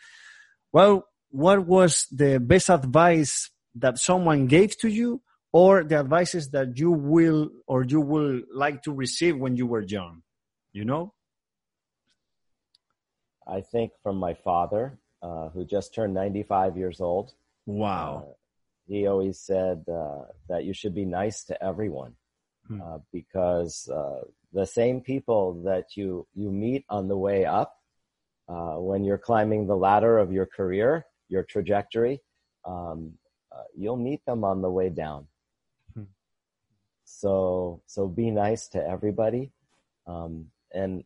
well, what was the best advice that someone gave to you or the advices that you will or you will like to receive when you were young? You know? I think from my father, uh, who just turned 95 years old. Wow. Uh, he always said uh, that you should be nice to everyone. hmm. uh, because uh, the same people that you you meet on the way up uh, when you're climbing the ladder of your career, your trajectory, um, uh, you'll meet them on the way down. Hmm. So so be nice to everybody, um, and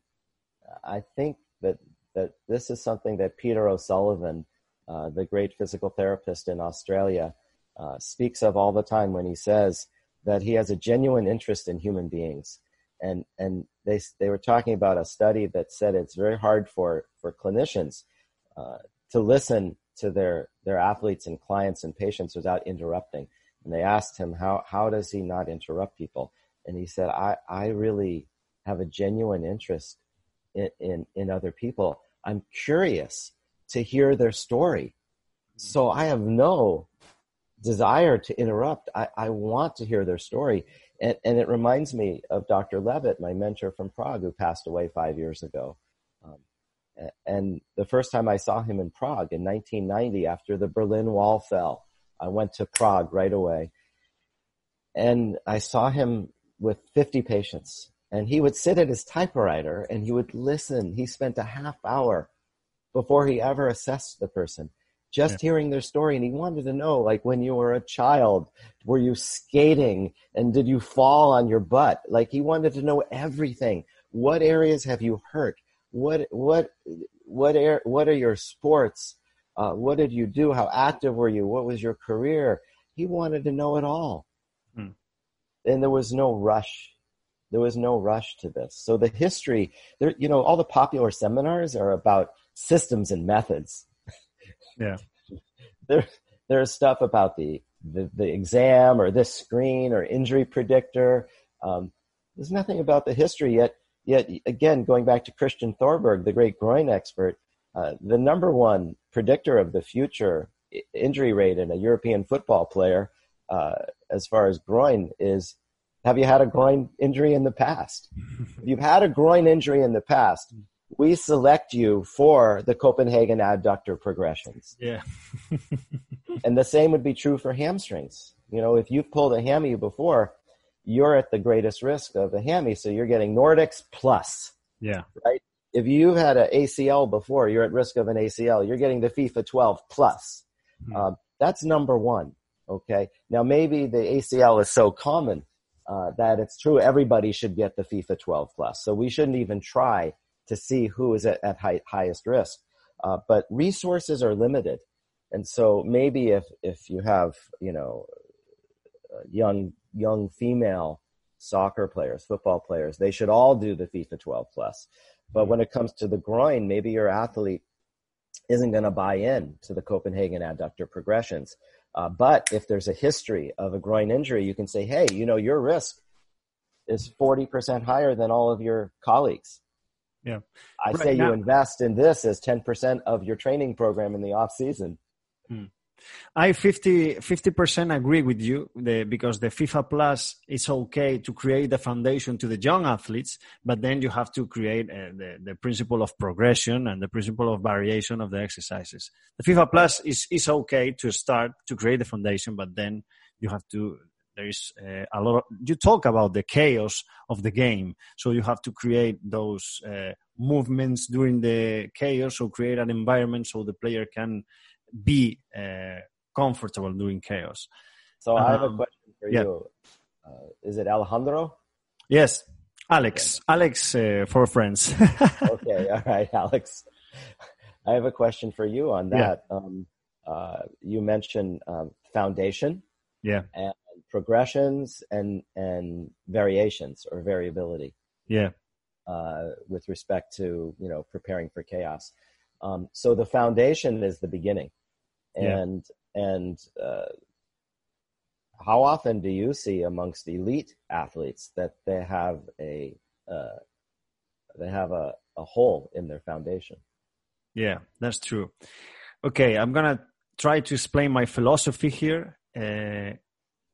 I think that that this is something that Peter O'Sullivan, uh, the great physical therapist in Australia, uh, speaks of all the time when he says that he has a genuine interest in human beings. And, and they, they were talking about a study that said it's very hard for, for clinicians uh, to listen to their, their athletes and clients and patients without interrupting. And they asked him, how, how does he not interrupt people? And he said, I, I really have a genuine interest in, in, in other people. I'm curious to hear their story. So I have no desire to interrupt. I, I want to hear their story. And, and it reminds me of Dr. Lewit, my mentor from Prague, who passed away five years ago. Um, and the first time I saw him in Prague in 1990, after the Berlin Wall fell, I went to Prague right away. And I saw him with 50 patients and he would sit at his typewriter and he would listen. He spent a half hour before he ever assessed the person, just yeah. hearing their story. And he wanted to know, like, when you were a child, were you skating and did you fall on your butt? Like, he wanted to know everything. What areas have you hurt? What, what, what, air, what are your sports? Uh, what did you do? How active were you? What was your career? He wanted to know it all. Hmm. And there was no rush there was no rush to this. So the history, there, you know, all the popular seminars are about systems and methods. Yeah. there, there's stuff about the, the, the exam or this screen or injury predictor. Um, there's nothing about the history yet. Yet again, going back to Kristian Thorborg, the great groin expert, uh, the number one predictor of the future injury rate in a European football player, uh, as far as groin, is have you had a groin injury in the past? if you've had a groin injury in the past, we select you for the Copenhagen adductor progressions. Yeah. and the same would be true for hamstrings. You know, if you've pulled a hammy before, you're at the greatest risk of a hammy. So you're getting Nordics plus. Yeah. Right? If you've had an ACL before, you're at risk of an ACL. You're getting the FIFA 12 plus. Mm-hmm. Um, that's number one. Okay. Now maybe the ACL is so common uh, that it's true everybody should get the FIFA 12 plus. So we shouldn't even try to see who is at, at high, highest risk. Uh, but resources are limited. And so maybe if, if you have, you know, young, young female soccer players, football players, they should all do the FIFA 12 plus. But when it comes to the groin, maybe your athlete isn't going to buy in to the Copenhagen adductor progressions. Uh, but if there's a history of a groin injury, you can say, hey, you know, your risk is 40% higher than all of your colleagues. Yeah. I right say now, you invest in this as 10% of your training program in the off season. Hmm. I 50 percent agree with you the, because the FIFA Plus is okay to create the foundation to the young athletes, but then you have to create uh, the, the principle of progression and the principle of variation of the exercises. The FIFA Plus is is okay to start to create the foundation, but then you have to. There is uh, a lot. Of, you talk about the chaos of the game, so you have to create those uh, movements during the chaos, or create an environment so the player can be uh, comfortable during chaos. So I have a um, question for yeah. you. Uh, is it Alejandro? Yes, Alex. Okay. Alex uh, for friends. okay, all right, Alex. I have a question for you on that. Yeah. Um, uh, you mentioned um, foundation, yeah, and progressions and and variations or variability, yeah, uh, with respect to you know preparing for chaos. Um, so the foundation is the beginning, and yeah. and uh, how often do you see amongst elite athletes that they have a uh, they have a, a hole in their foundation? Yeah, that's true. Okay, I'm gonna try to explain my philosophy here. Uh,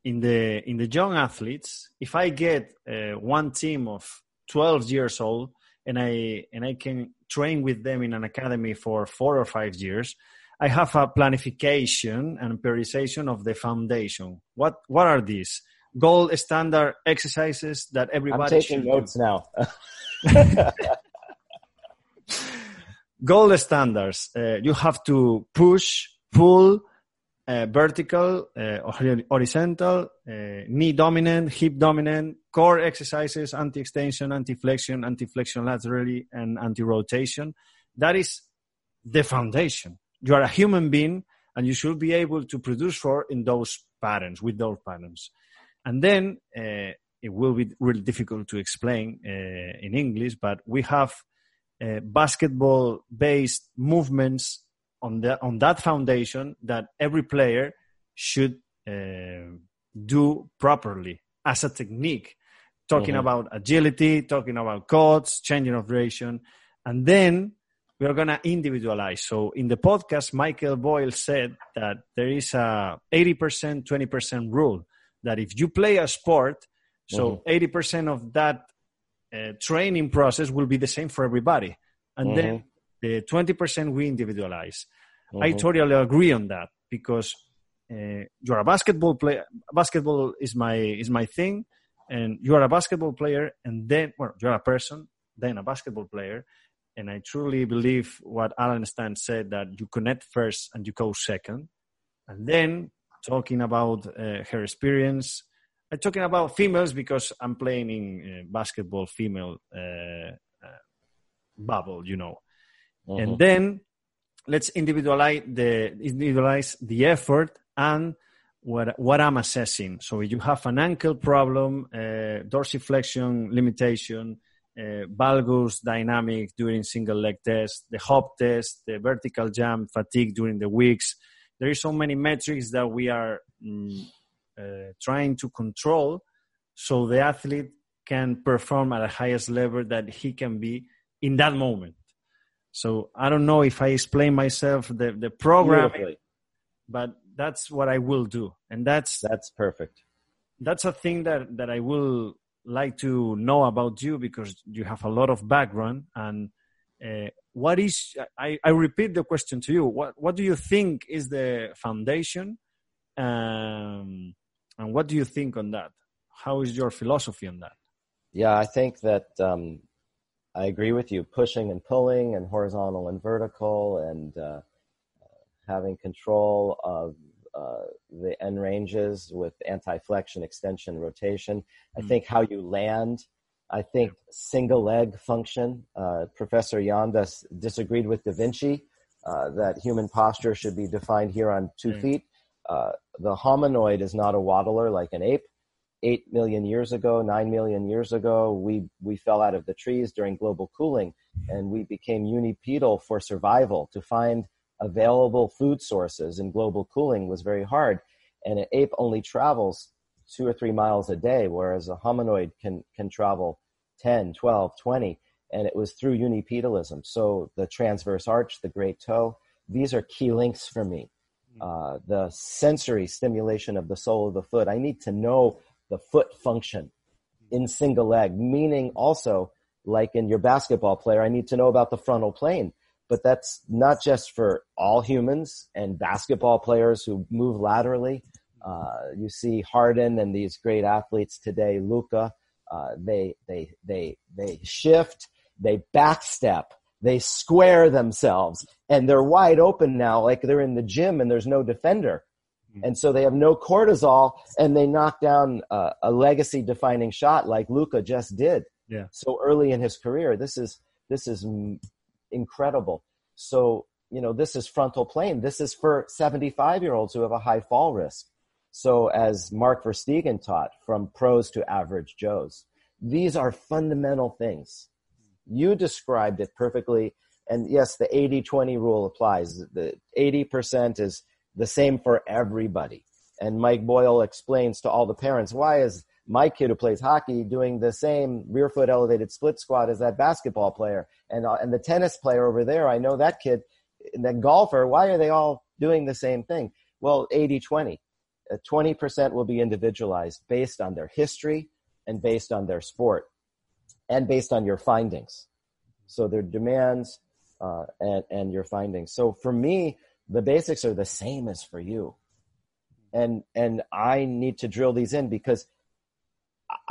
in the in the young athletes, if I get uh, one team of 12 years old and I and I can train with them in an academy for four or five years, I have a planification and prioritization of the foundation. What what are these? gold standard exercises that everybody. I'm taking notes do. now. gold standards. Uh, you have to push, pull, uh, vertical, uh, horizontal, uh, knee dominant, hip dominant, core exercises, anti-extension, anti-flexion, anti-flexion laterally, and anti-rotation. That is the foundation. You are a human being and you should be able to produce for in those patterns, with those patterns. And then uh, it will be really difficult to explain uh, in English, but we have uh, basketball based movements on the on that foundation that every player should uh, do properly as a technique talking mm-hmm. about agility talking about cuts changing of duration and then we are going to individualize so in the podcast michael boyle said that there is a 80% 20% rule that if you play a sport so mm-hmm. 80% of that uh, training process will be the same for everybody and mm-hmm. then the 20% we individualize. Mm-hmm. I totally agree on that because uh, you're a basketball player. Basketball is my is my thing, and you are a basketball player, and then well, you're a person, then a basketball player, and I truly believe what Alan Stan said that you connect first and you go second, and then talking about uh, her experience. I'm talking about females because I'm playing in uh, basketball female uh, bubble, you know. Mm-hmm. And then let's individualize the individualize the effort and what what I'm assessing. So you have an ankle problem, uh, dorsiflexion limitation, uh, valgus dynamic during single leg test, the hop test, the vertical jump fatigue during the weeks. There is so many metrics that we are mm, uh, trying to control, so the athlete can perform at the highest level that he can be in that moment. So I don't know if I explain myself the the program, but that's what I will do, and that's that's perfect. That's a thing that that I will like to know about you because you have a lot of background. And. Uh, what is I, I repeat the question to you. What what do you think is the foundation? Um, and what do you think on that? How is your philosophy on that? Yeah i think that um, I agree with you. Pushing and pulling, and horizontal and vertical, and uh, having control of uh, the end ranges with anti-flexion, extension, rotation. I mm. think how you land. I think single leg function. Uh, Professor Yandas disagreed with Da Vinci uh, that human posture should be defined here on two mm. feet. Uh, the hominoid is not a waddler like an ape eight million years ago, nine million years ago, we, we fell out of the trees during global cooling and we became unipedal for survival. To find available food sources in global cooling was very hard. And an ape only travels two or three miles a day, whereas a hominoid can, can travel 10, 12, 20. And it was through unipedalism. So the transverse arch, the great toe, these are key links for me. Hmm. Uh, the sensory stimulation of the sole of the foot. I need to know the foot function in single leg, meaning also like in your basketball player, I need to know about the frontal plane. But that's not just for all humans and basketball players who move laterally. Uh, you see Harden and these great athletes today, Luka. Uh, they they they they shift, they backstep, they square themselves, and they're wide open now, like they're in the gym and there's no defender. Mm-hmm. And so they have no cortisol and they knock down uh, a legacy defining shot like Luka just did. Yeah. So early in his career, this is, this is incredible. So, you know, this is frontal plane. This is for 75 year olds who have a high fall risk. So as Mark Verstegen taught from pros to average Joes, these are fundamental things. You described it perfectly. And yes, the 80 20 rule applies. The 80% is the same for everybody. And Mike Boyle explains to all the parents, why is my kid who plays hockey doing the same rear foot elevated split squat as that basketball player? And, uh, and the tennis player over there, I know that kid, and the golfer, why are they all doing the same thing? Well, 80 20. 20% uh, will be individualized based on their history and based on their sport and based on your findings. So their demands uh, and, and your findings. So for me, the basics are the same as for you. And, and I need to drill these in because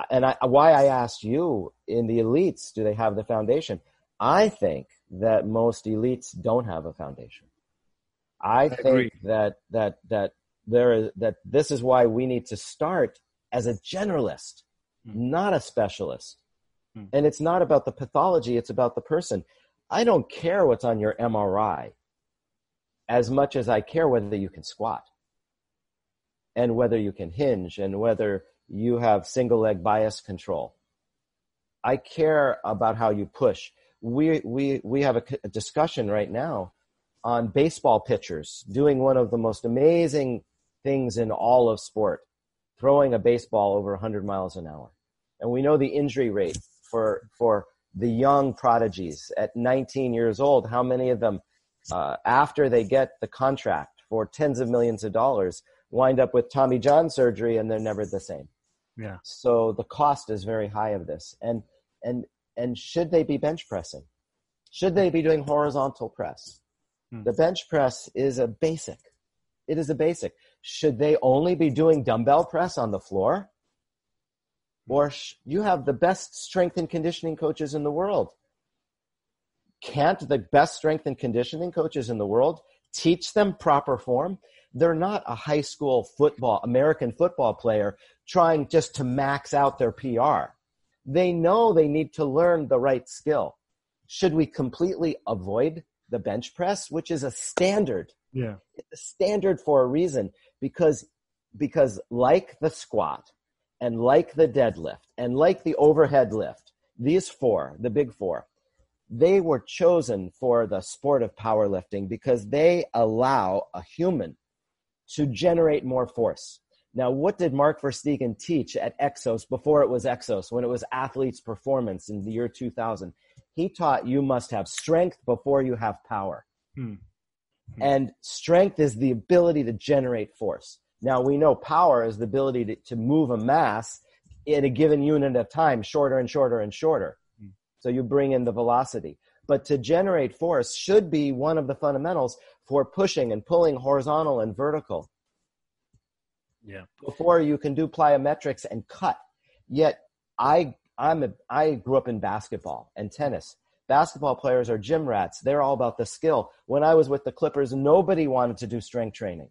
and I, why I asked you in the elites, do they have the foundation? I think that most elites don't have a foundation. I, I think agree. that that that there is that this is why we need to start as a generalist, mm. not a specialist. Mm. And it's not about the pathology, it's about the person. I don't care what's on your MRI as much as I care whether you can squat and whether you can hinge and whether you have single leg bias control. I care about how you push. We, we, we have a, a discussion right now on baseball pitchers doing one of the most amazing things in all of sport, throwing a baseball over 100 miles an hour. And we know the injury rate for, for the young prodigies at 19 years old, how many of them, uh, after they get the contract for tens of millions of dollars, wind up with Tommy John surgery and they're never the same. Yeah. So the cost is very high of this. And, and, and should they be bench pressing? Should they be doing horizontal press? Hmm. The bench press is a basic. It is a basic. Should they only be doing dumbbell press on the floor? Or sh- you have the best strength and conditioning coaches in the world. Can't the best strength and conditioning coaches in the world teach them proper form? They're not a high school football, American football player trying just to max out their PR. They know they need to learn the right skill. Should we completely avoid the bench press, which is a standard? Yeah. It's a standard for a reason because, because like the squat and like the deadlift and like the overhead lift, these four, the big four, they were chosen for the sport of powerlifting because they allow a human to generate more force. Now, what did Mark Verstegen teach at Exos before it was Exos, when it was athletes performance in the year 2000? He taught you must have strength before you have power. Hmm. Hmm. And strength is the ability to generate force. Now, we know power is the ability to, to move a mass in a given unit of time, shorter and shorter and shorter. Hmm. So you bring in the velocity. But to generate force should be one of the fundamentals for pushing and pulling horizontal and vertical. Yeah. Before you can do plyometrics and cut. Yet I I'm a, I grew up in basketball and tennis. Basketball players are gym rats. They're all about the skill. When I was with the Clippers, nobody wanted to do strength training.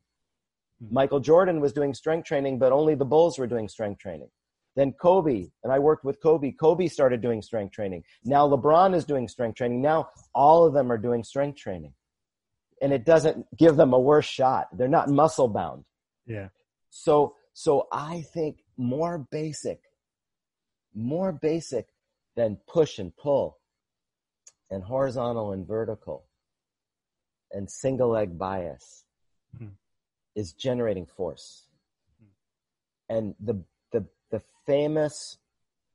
Mm-hmm. Michael Jordan was doing strength training, but only the Bulls were doing strength training. Then Kobe, and I worked with Kobe. Kobe started doing strength training. Now LeBron is doing strength training. Now all of them are doing strength training and it doesn't give them a worse shot. They're not muscle bound. Yeah. So, so I think more basic, more basic than push and pull and horizontal and vertical and single leg bias mm-hmm. is generating force. Mm-hmm. And the, famous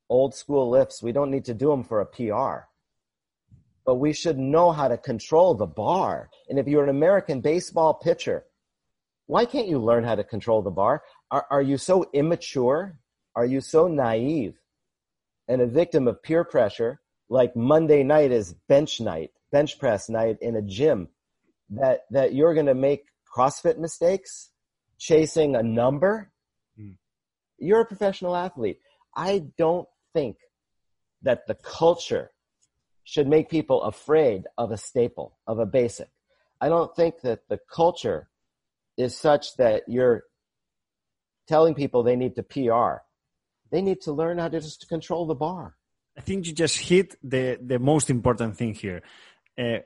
old school lifts, we don't need to do them for a PR but we should know how to control the bar. And if you're an American baseball pitcher, why can't you learn how to control the bar? Are, are you so immature? Are you so naive and a victim of peer pressure like Monday night is bench night, bench press night in a gym that, that you're going to make CrossFit mistakes chasing a number? You're a professional athlete. I don't think that the culture should make people afraid of a staple, of a basic. I don't think that the culture is such that you're telling people they need to PR. They need to learn how to just control the bar. I think you just hit the, the most important thing here. Uh,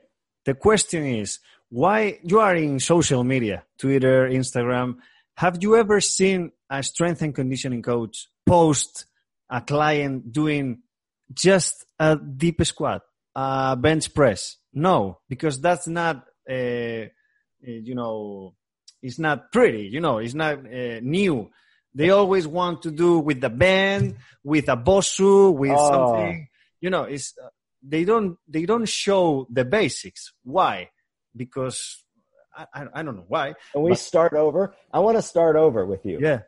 the question is why you are in social media, Twitter, Instagram. Have you ever seen a strength and conditioning coach post a client doing just a deep squat a bench press. No, because that's not, uh, uh, you know, it's not pretty. You know, it's not uh, new. They always want to do with the band, with a bosu, with oh. something. You know, it's uh, they don't they don't show the basics. Why? Because I, I, I don't know why. And we but, start over. I want to start over with you. Yeah,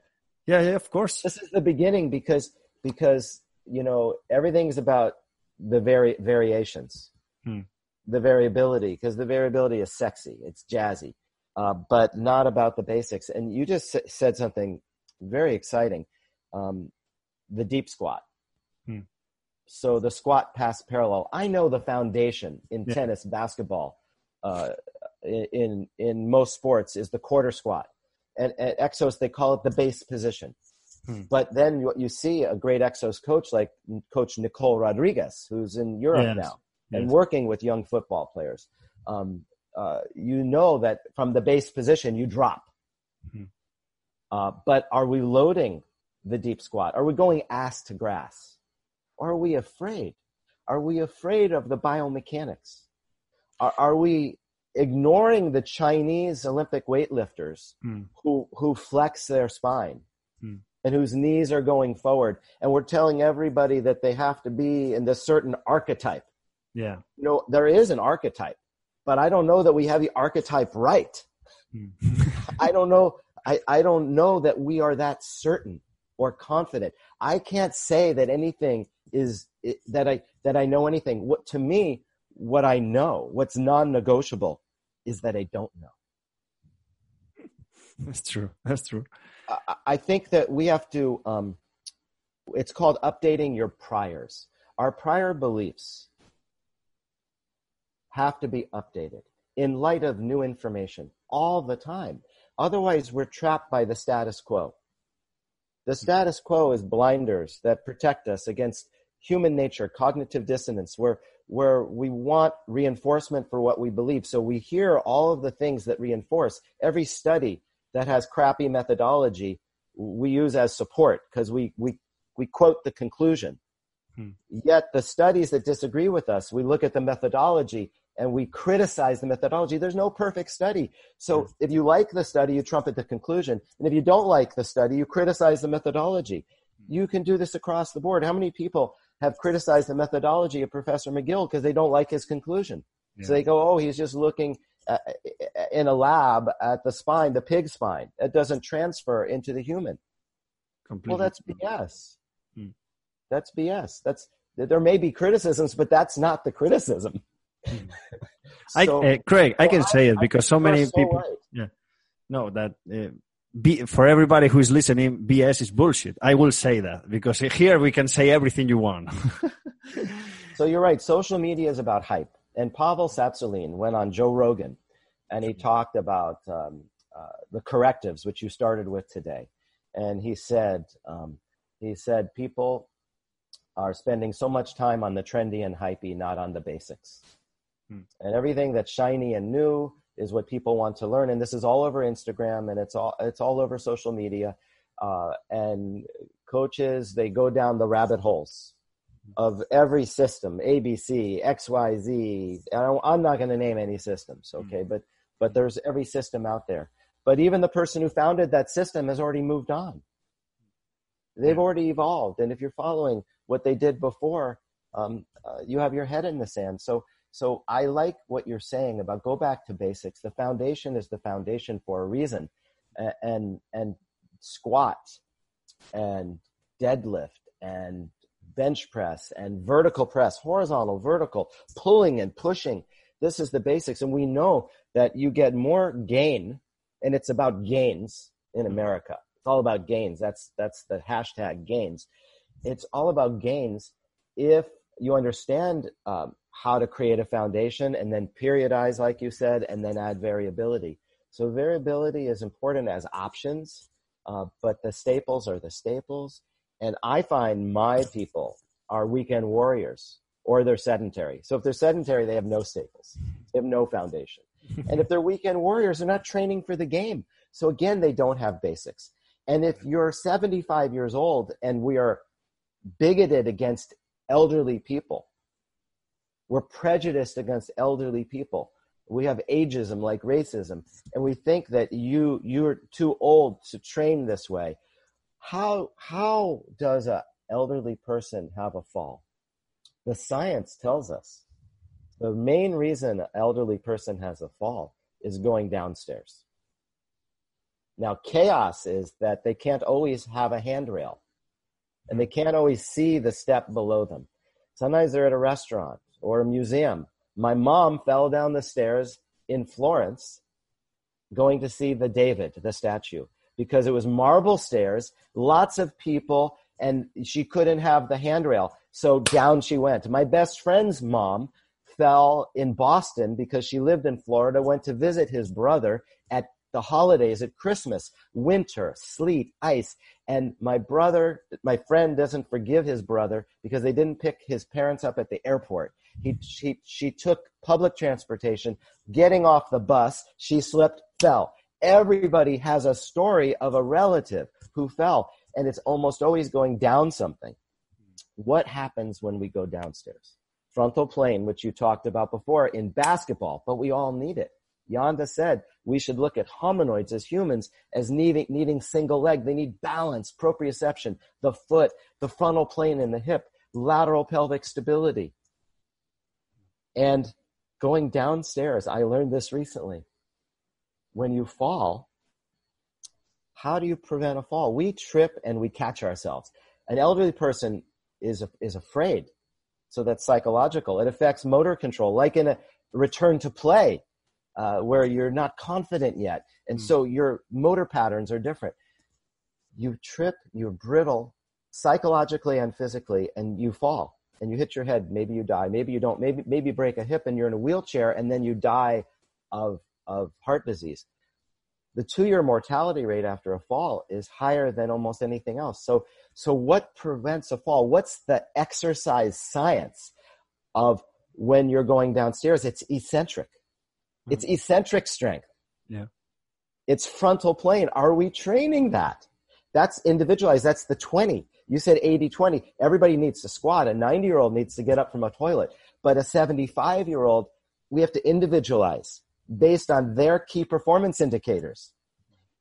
yeah, yeah. Of course. This is the beginning because because you know everything's about the vari- variations, hmm. the variability, because the variability is sexy, it's jazzy, uh, but not about the basics. And you just s- said something very exciting. Um, the deep squat. Hmm. So the squat pass parallel. I know the foundation in Yeah. tennis, basketball, uh, in in most sports is the quarter squat. And at Exos they call it the base position. Hmm. But then what you see a great Exos coach like Coach Nicole Rodriguez, who's in Europe Yes. now and Yes. working with young football players. Um, uh, you know that from the base position you drop. Mhm. Uh, but are we loading the deep squat? Are we going ass to grass? Or are we afraid? Are we afraid of the biomechanics? Are, are we ignoring the Chinese Olympic weightlifters Hmm. who, who flex their spine Hmm. and whose knees are going forward? And we're telling everybody that they have to be in this certain archetype. Yeah. You know, there is an archetype, but I don't know that we have the archetype right. Hmm. I don't know. I, I don't know that we are that certain or confident. I can't say that anything is that I that I know anything. What to me, what I know, what's non-negotiable, is that I don't know. That's true. That's true. I, I think that we have to. Um, it's called updating your priors. Our prior beliefs have to be updated in light of new information all the time. Otherwise, we're trapped by the status quo. The status quo is blinders that protect us against human nature, cognitive dissonance, where, where we want reinforcement for what we believe. So we hear all of the things that reinforce. Every study that has crappy methodology, we use as support because we, we, we quote the conclusion. Hmm. Yet the studies that disagree with us, we look at the methodology and we criticize the methodology. There's no perfect study. So if you like the study, you trumpet the conclusion. And if you don't like the study, you criticize the methodology. You can do this across the board. How many people have criticized the methodology of Professor McGill because they don't like his conclusion? Yeah. So they go, oh, he's just looking uh, in a lab at the spine, the pig spine. It doesn't transfer into the human. Completely. Well, that's. BS. Hmm. That's BS. That's there may be criticisms, but that's not the criticism. I, So- uh, Craig, I so can say it because so many so people right. know that uh, B, for everybody who is listening, BS is bullshit. I will say that because here we can say everything you want. So you're right. Social media is about hype. And Pavel Tsatsouline went on Joe Rogan, and he talked about um, uh, the correctives, which you started with today. And he said, um, he said people are spending so much time on the trendy and hypey, not on the basics. Hmm. And everything that's shiny and new is what people want to learn. And this is all over Instagram, and it's all it's all over social media. Uh, and coaches, they go down the rabbit holes of every system abc xyz I, i'm not going to name any systems okay? But but there's every system out there. But even the person who founded that system has already moved on. They've already evolved. And if you're following what they did before um, uh, you have your head in the sand. So so i like what you're saying about go back to basics the foundation is the foundation for a reason and and squat and deadlift and bench press and vertical press, horizontal, vertical, pulling and pushing. This is the basics. And we know that you get more gain, and it's about gains in mm-hmm. America. It's all about gains. That's that's the hashtag gains. It's all about gains if you understand um, how to create a foundation and then periodize, like you said, and then add variability. So variability is important as options, uh, but the staples are the staples. And I find my people are weekend warriors or they're sedentary. So if they're sedentary, they have no staples. They have no foundation. and if they're weekend warriors, they're not training for the game. So again, they don't have basics. And if you're 75 years old and we are bigoted against elderly people, we're prejudiced against elderly people. We have ageism like racism, and we think that you you're too old to train this way. How how does a elderly person have a fall? The science tells us the main reason an elderly person has a fall is going downstairs. Now, chaos is that they can't always have a handrail and they can't always see the step below them. Sometimes they're at a restaurant or a museum. My mom fell down the stairs in Florence going to see the David, the statue, because it was marble stairs, lots of people, and she couldn't have the handrail. So down she went. My best friend's mom fell in Boston because she lived in Florida, went to visit his brother the holidays, at Christmas, winter, sleet, ice. And my brother, my friend doesn't forgive his brother because they didn't pick his parents up at the airport. He, she, she took public transportation, getting off the bus, she slipped, fell. Everybody has a story of a relative who fell, and it's almost always going down something. What happens when we go downstairs? Frontal plane, which you talked about before in basketball, but we all need it. Janda said we should look at hominoids as humans as needing, needing single leg. They need balance, proprioception, the foot, the frontal plane in the hip, lateral pelvic stability. And going downstairs, I learned this recently. When you fall, how do you prevent a fall? We trip and we catch ourselves. An elderly person is, is afraid. So that's psychological. It affects motor control, like in a return to play, uh, where you're not confident yet. And mm. so your motor patterns are different. You trip, you're brittle psychologically and physically, and you fall and you hit your head, maybe you die, maybe you don't, maybe maybe you break a hip and you're in a wheelchair and then you die of of heart disease. The two-year mortality rate after a fall is higher than almost anything else. So so what prevents a fall? What's the exercise science of when you're going downstairs? It's eccentric. Mm-hmm. It's eccentric strength. Yeah. It's frontal plane. Are we training that? That's individualized. That's the 20. You said 80 20. Everybody needs to squat. A 90 year old needs to get up from a toilet. But a 75 year old, we have to individualize based on their key performance indicators.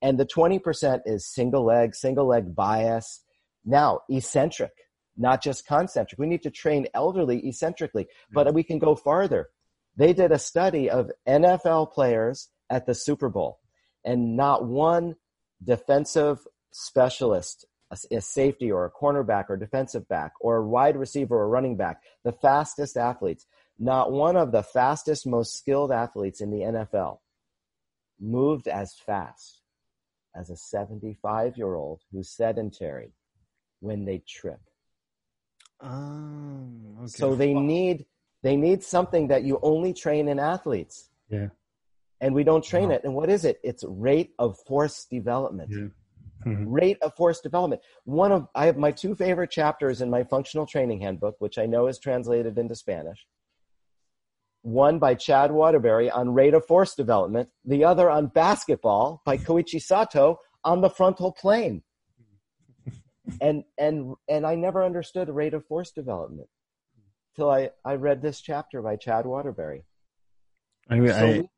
And the 20% is single leg, single leg bias. Now, eccentric, not just concentric. We need to train elderly eccentrically, but we can go farther. They did a study of NFL players at the Super Bowl, and not one defensive specialist a, safety or a cornerback or defensive back or a wide receiver or running back, the fastest athletes, not one of the fastest, most skilled athletes in the NFL moved as fast as a 75 year old who's sedentary when they trip. Oh, okay. So they need they need something that you only train in athletes. Yeah. And we don't train wow. it. And what is it? It's rate of force development. Yeah mm-hmm. rate of force development. One of I have my two favorite chapters in my functional training handbook, which I know is translated into Spanish. One by Chad Waterbury on rate of force development, the other on basketball by Koichi Sato on the frontal plane. and and and I never understood rate of force development till I, I read this chapter by Chad Waterbury. I, I, so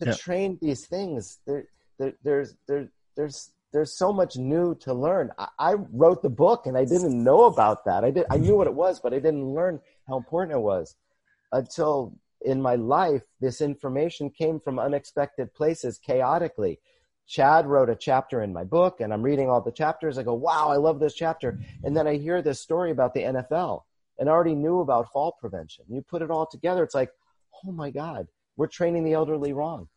to yeah. train these things, there, there, there's there, there's there's so much new to learn. I, I, wrote the book and I didn't know about that. I did I knew what it was, but I didn't learn how important it was until in my life this information came from unexpected places chaotically. Chad wrote a chapter in my book and I'm reading all the chapters. I go, wow, I love this chapter. And then I hear this story about the NFL and already knew about fall prevention. You put it all together, it's like, oh my God, we're training the elderly wrong.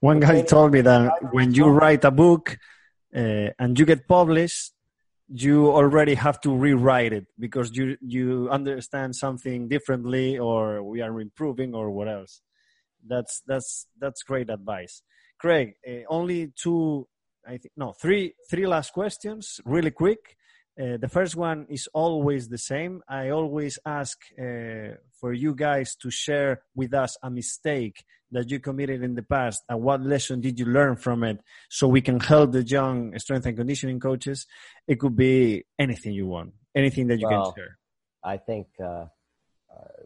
One guy told me that when you write a book, uh, and you get published you already have to rewrite it because you you understand something differently or we are improving or what else. That's that's that's great advice. Craig uh, only two i think no three three last questions really quick uh, the first one is always the same. I always ask uh, for you guys to share with us a mistake that you committed in the past and what lesson did you learn from it so we can help the young strength and conditioning coaches. It could be anything you want, anything that you well, can share. I think uh, uh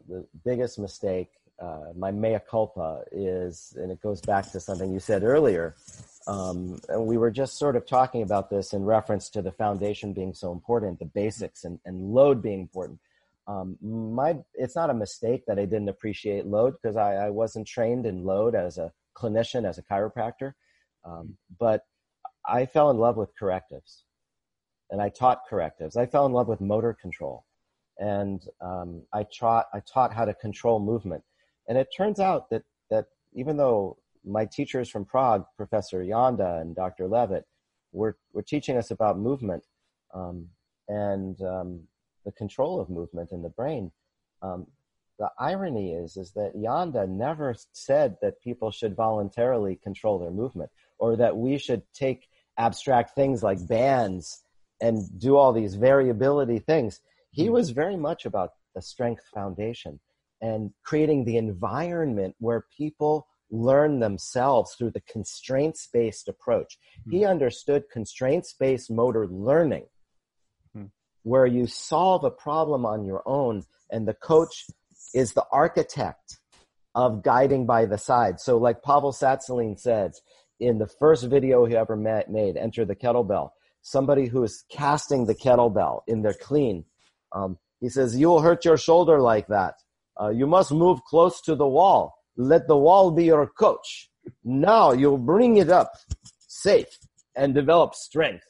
the biggest mistake, uh, my mea culpa, is, and it goes back to something you said earlier um, and we were just sort of talking about this in reference to the foundation being so important, the basics and, and load being important. Um, my, it's not a mistake that I didn't appreciate load because I, I, wasn't trained in load as a clinician, as a chiropractor. Um, but I fell in love with correctives and I taught correctives. I fell in love with motor control and um, I taught I taught how to control movement. And it turns out that that even though my teachers from Prague, Professor Janda and Dr. Lewit, were, were teaching us about movement. Um, and um, the control of movement in the brain. Um, the irony is is that Janda never said that people should voluntarily control their movement or that we should take abstract things like bands and do all these variability things. He hmm. was very much about the strength foundation and creating the environment where people learn themselves through the constraints based approach. Mm. He understood constraints based motor learning, mm. where you solve a problem on your own and the coach is the architect of guiding by the side. So, like Pavel Tsatsouline said in the first video he ever made, Enter the Kettlebell, somebody who is casting the kettlebell in their clean, um, he says, You will hurt your shoulder like that. Uh, you must move close to the wall. Let the wall be your coach. Now you'll bring it up safe and develop strength.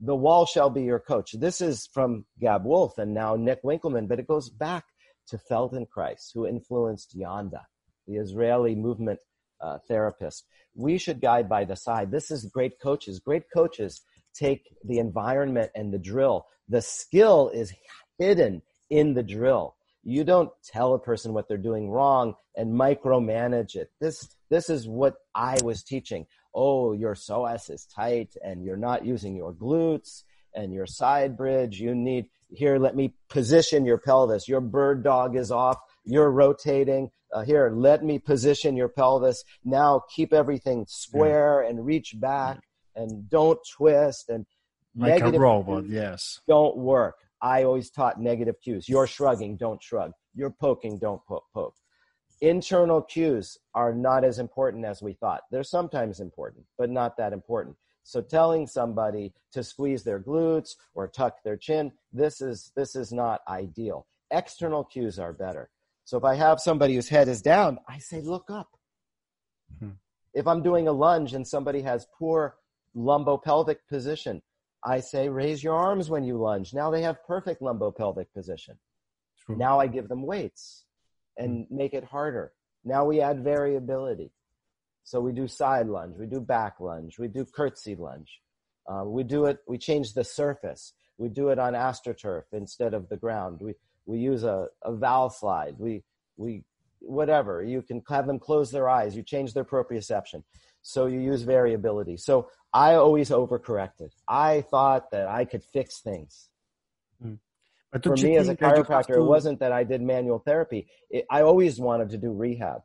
The wall shall be your coach. This is from Gab Wulf and now Nick Winkelman, but it goes back to Feldenkrais, who influenced Janda, the Israeli movement uh, therapist. We should guide by the side. This is great coaches. Great coaches take the environment and the drill. The skill is hidden in the drill. You don't tell a person what they're doing wrong and micromanage it. This, this is what I was teaching. Oh, your psoas is tight and you're not using your glutes and your side bridge. You need, here, let me position your pelvis. Your bird dog is off. You're rotating. Uh, here, let me position your pelvis. Now keep everything square and reach back and don't twist and like a robot. Yes. Don't work. I always taught negative cues. You're shrugging, don't shrug. You're poking, don't poke. poke. Internal cues are not as important as we thought. They're sometimes important, but not that important. So telling somebody to squeeze their glutes or tuck their chin, this is, this is not ideal. External cues are better. So if I have somebody whose head is down, I say, look up. Hmm. If I'm doing a lunge and somebody has poor lumbopelvic position, I say, raise your arms when you lunge. Now they have perfect lumbopelvic position. True. Now I give them weights and hmm. make it harder. Now we add variability. So we do side lunge, we do back lunge, we do curtsy lunge. Uh, we do it, we change the surface. We do it on astroturf instead of the ground. We, we use a, a Valslide. We, we, whatever. You can have them close their eyes. You change their proprioception. So you use variability. So I always overcorrected. I thought that I could fix things. Mm. But For me as a chiropractor, to... it wasn't that I did manual therapy. It, I always wanted to do rehab,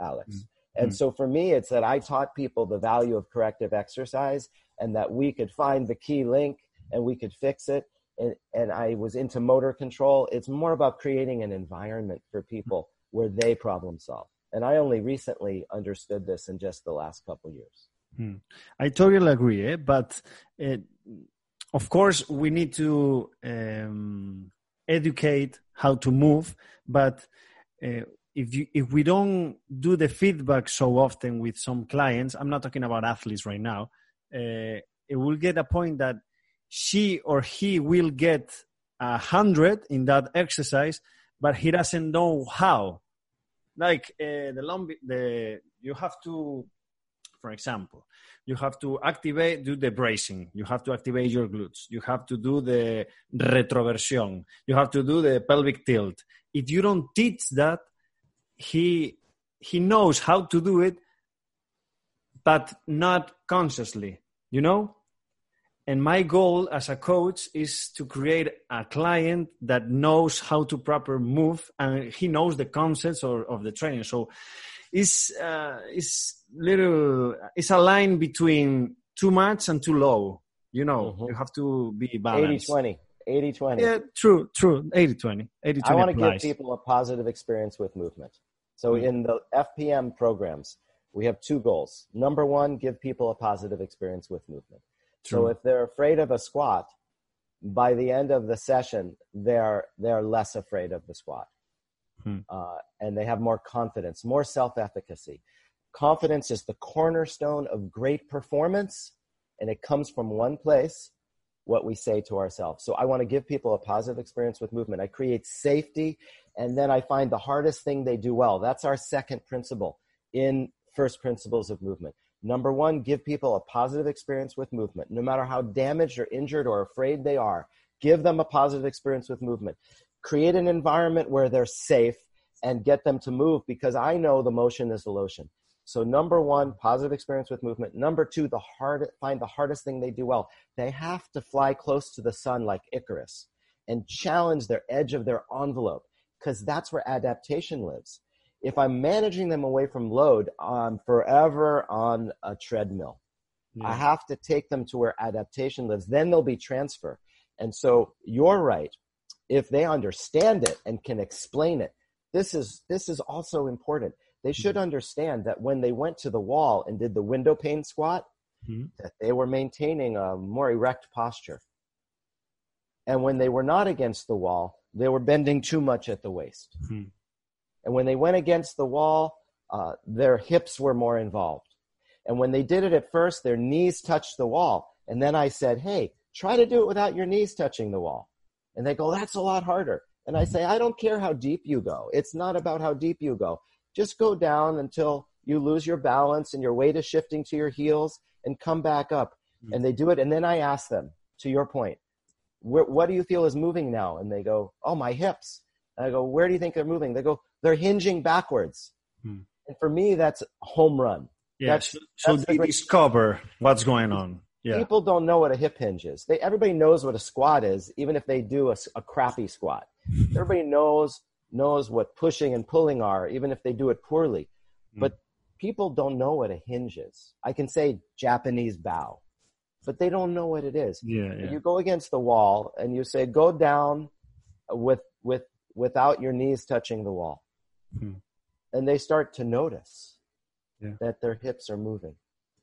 Alex. Mm. And mm. so for me, it's that I taught people the value of corrective exercise and that we could find the key link and we could fix it. And, and I was into motor control. It's more about creating an environment for people where they problem solve. And I only recently understood this in just the last couple years. Hmm. I totally agree, eh? but uh, of course we need to um, educate how to move. But uh, if you if we don't do the feedback so often with some clients, I'm not talking about athletes right now. Uh, it will get a point that she or he will get a hundred in that exercise, but he doesn't know how. Like uh, the long, the you have to for example, you have to activate, do the bracing. You have to activate your glutes. You have to do the retroversion. You have to do the pelvic tilt. If you don't teach that, he he knows how to do it, but not consciously. You know. And my goal as a coach is to create a client that knows how to proper move and he knows the concepts or, of the training. So it's uh, it's little it's a line between too much and too low you know? Mm-hmm. you have to be balanced. 80 20 80 20 yeah true true. 80 20 80 20 i want to give people a positive experience with movement. So mm-hmm. in the fpm programs we have two goals. Number one give people a positive experience with movement true. so if they're afraid of a squat by the end of the session they're they're less afraid of the squat hmm. uh, and they have more confidence more self-efficacy confidence is the cornerstone of great performance, and it comes from one place what we say to ourselves. So I want to give people a positive experience with movement. I create safety, and then I find the hardest thing they do well. That's our second principle in first principles of movement. Number one, give people a positive experience with movement. No matter how damaged or injured or afraid they are, give them a positive experience with movement, create an environment where they're safe, and get them to move because I know the motion is the lotion. So number one, positive experience with movement. Number two, the hard find the hardest thing they do well. They have to fly close to the sun like Icarus and challenge their edge of their envelope because that's where adaptation lives. If I'm managing them away from load, I'm forever on a treadmill. Yeah. I have to take them to where adaptation lives. Then there'll be transfer. And so you're right. If they understand it and can explain it, this is this is also important they should mm-hmm. understand that when they went to the wall and did the window pane squat, mm-hmm. that they were maintaining a more erect posture. And when they were not against the wall, they were bending too much at the waist. Mm-hmm. And when they went against the wall, uh, their hips were more involved. And when they did it at first, their knees touched the wall. And then I said, hey, try to do it without your knees touching the wall. And they go, that's a lot harder. And I say, I don't care how deep you go. It's not about how deep you go just go down until you lose your balance and your weight is shifting to your heels and come back up. Mm-hmm. And they do it. And then I ask them, to your point, what do you feel is moving now? And they go, oh, my hips. And I go, where do you think they're moving? They go, they're hinging backwards. Hmm. And for me, that's home run. Yeah. That's, so, that's they discover what's going on. Yeah. People don't know what a hip hinge is. They, everybody knows what a squat is, even if they do a, a crappy squat. everybody knows knows what pushing and pulling are, even if they do it poorly. Mm. But people don't know what a hinge is. I can say Japanese bow, but they don't know what it is. Yeah, yeah. You go against the wall and you say, go down with, with, without your knees touching the wall. Mm. And they start to notice yeah. that their hips are moving.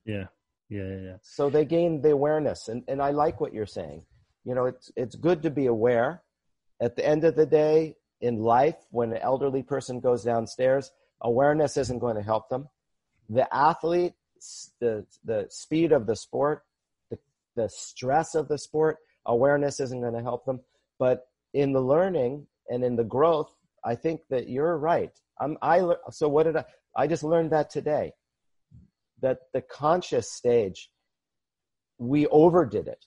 Yeah. Yeah, yeah, yeah. So they gain the awareness. And, and I like what you're saying. You know, it's, it's good to be aware. At the end of the day, in life when an elderly person goes downstairs, awareness isn't going to help them. The athlete, the, the speed of the sport, the, the stress of the sport, awareness isn't going to help them. But in the learning and in the growth, I think that you're right. I'm, I, so what did I, I just learned that today, that the conscious stage, we overdid it,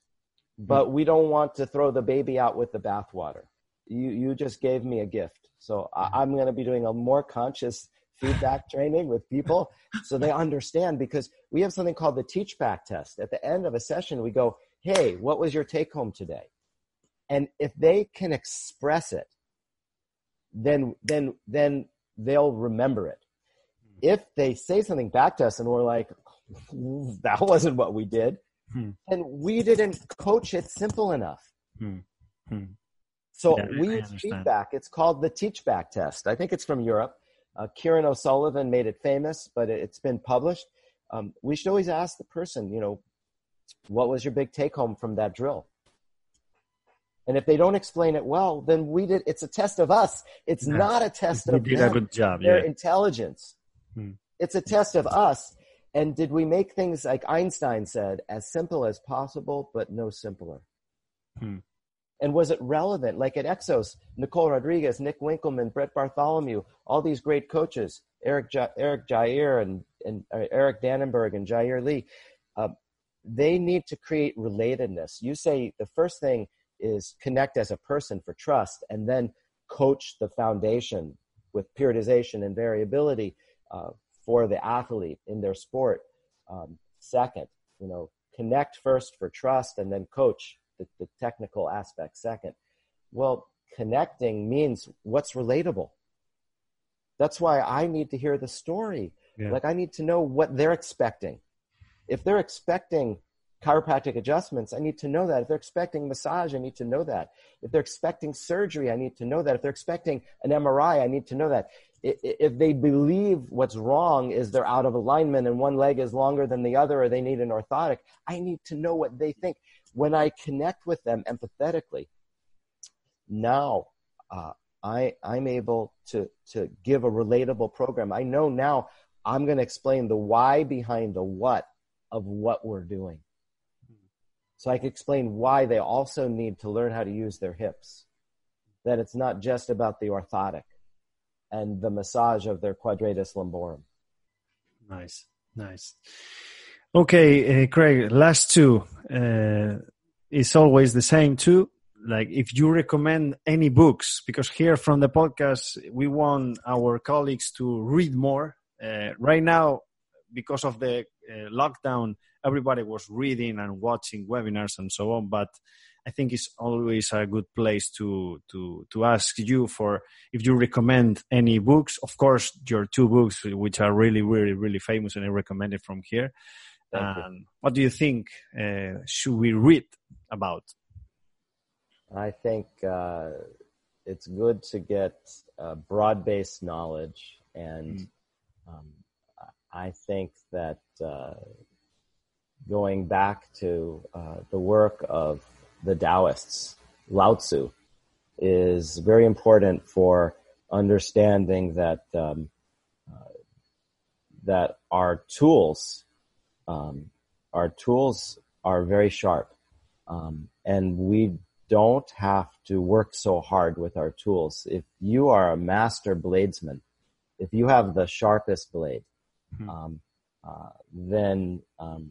but we don't want to throw the baby out with the bathwater you you just gave me a gift. So I, am mm-hmm. going to be doing a more conscious feedback training with people so they understand because we have something called the teach back test. At the end of a session, we go, "Hey, what was your take home today?" And if they can express it, then then then they'll remember it. Mm-hmm. If they say something back to us and we're like, "That wasn't what we did," hmm. and we didn't coach it simple enough. Hmm. Hmm. So yeah, we use feedback. It's called the teach back test. I think it's from Europe. Uh, Kieran O'Sullivan made it famous, but it's been published. Um, we should always ask the person, you know, what was your big take home from that drill? And if they don't explain it well, then we did. It's a test of us. It's yeah. not a test we of did them, a good job. Their yeah. intelligence. Hmm. It's a test of us. And did we make things like Einstein said, as simple as possible, but no simpler? Hmm. And was it relevant? Like at Exos, Nicole Rodriguez, Nick Winkelman, Brett Bartholomew, all these great coaches, Eric, ja- Eric Jair and, and uh, Eric Dannenberg and Jair Lee, uh, they need to create relatedness. You say the first thing is connect as a person for trust and then coach the foundation with periodization and variability uh, for the athlete in their sport. Um, second, you know, connect first for trust and then coach the, the technical aspect second. Well, connecting means what's relatable. That's why I need to hear the story. Yeah. Like I need to know what they're expecting. If they're expecting chiropractic adjustments, I need to know that. If they're expecting massage, I need to know that. If they're expecting surgery, I need to know that. If they're expecting an MRI, I need to know that. If they believe what's wrong is they're out of alignment and one leg is longer than the other or they need an orthotic, I need to know what they think when I connect with them empathetically, now uh, I I'm able to to give a relatable program. I know now I'm going to explain the why behind the what of what we're doing. So I can explain why they also need to learn how to use their hips. That it's not just about the orthotic and the massage of their quadratus lumborum. Nice, nice. Okay, uh, Craig, last two. Uh, it's always the same too. like if you recommend any books, because here from the podcast we want our colleagues to read more. Uh, right now, because of the uh, lockdown, everybody was reading and watching webinars and so on. But I think it's always a good place to to to ask you for if you recommend any books. Of course, your two books, which are really, really, really famous, and I recommend it from here. Um, what do you think uh, should we read about? I think uh, it's good to get uh, broad-based knowledge, and mm. um, I think that uh, going back to uh, the work of the Taoists, Lao Tzu, is very important for understanding that um, uh, that our tools, um, our tools are very sharp, um, and we don't have to work so hard with our tools. If you are a master bladesman, if you have the sharpest blade, hmm. um, uh, then um,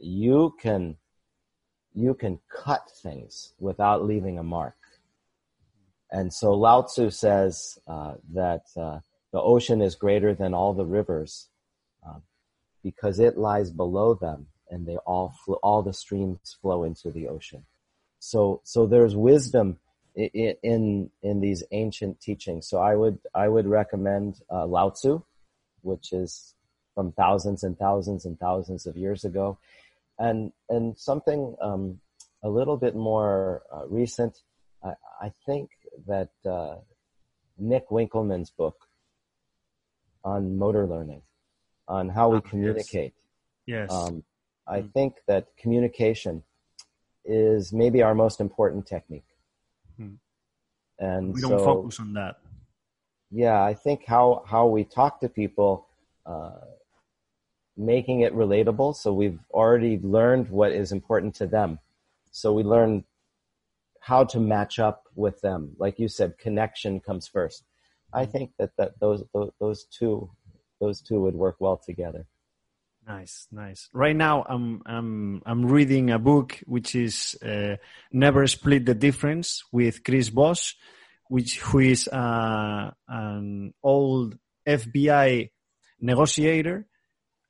you can you can cut things without leaving a mark. And so Lao Tzu says uh, that uh, the ocean is greater than all the rivers uh, because it lies below them, and they all fl- all the streams flow into the ocean. So so there's wisdom in in, in these ancient teachings. So I would I would recommend uh, Lao Tzu, which is from thousands and thousands and thousands of years ago and and something um, a little bit more uh, recent. I, I, think that uh, Nick Winkelman's book on motor learning, on how we ah, communicate. Yes. yes. Um, I mm. think that communication is maybe our most important technique. Mm. And we don't so, focus on that. Yeah, I think how how we talk to people. Uh, making it relatable. So we've already learned what is important to them. So we learn how to match up with them. Like you said, connection comes first. I think that, that those, those, those two, those two would work well together. Nice, nice. Right now, I'm I'm I'm reading a book which is uh, "Never Split the Difference" with Chris Voss, which who is uh, an old FBI negotiator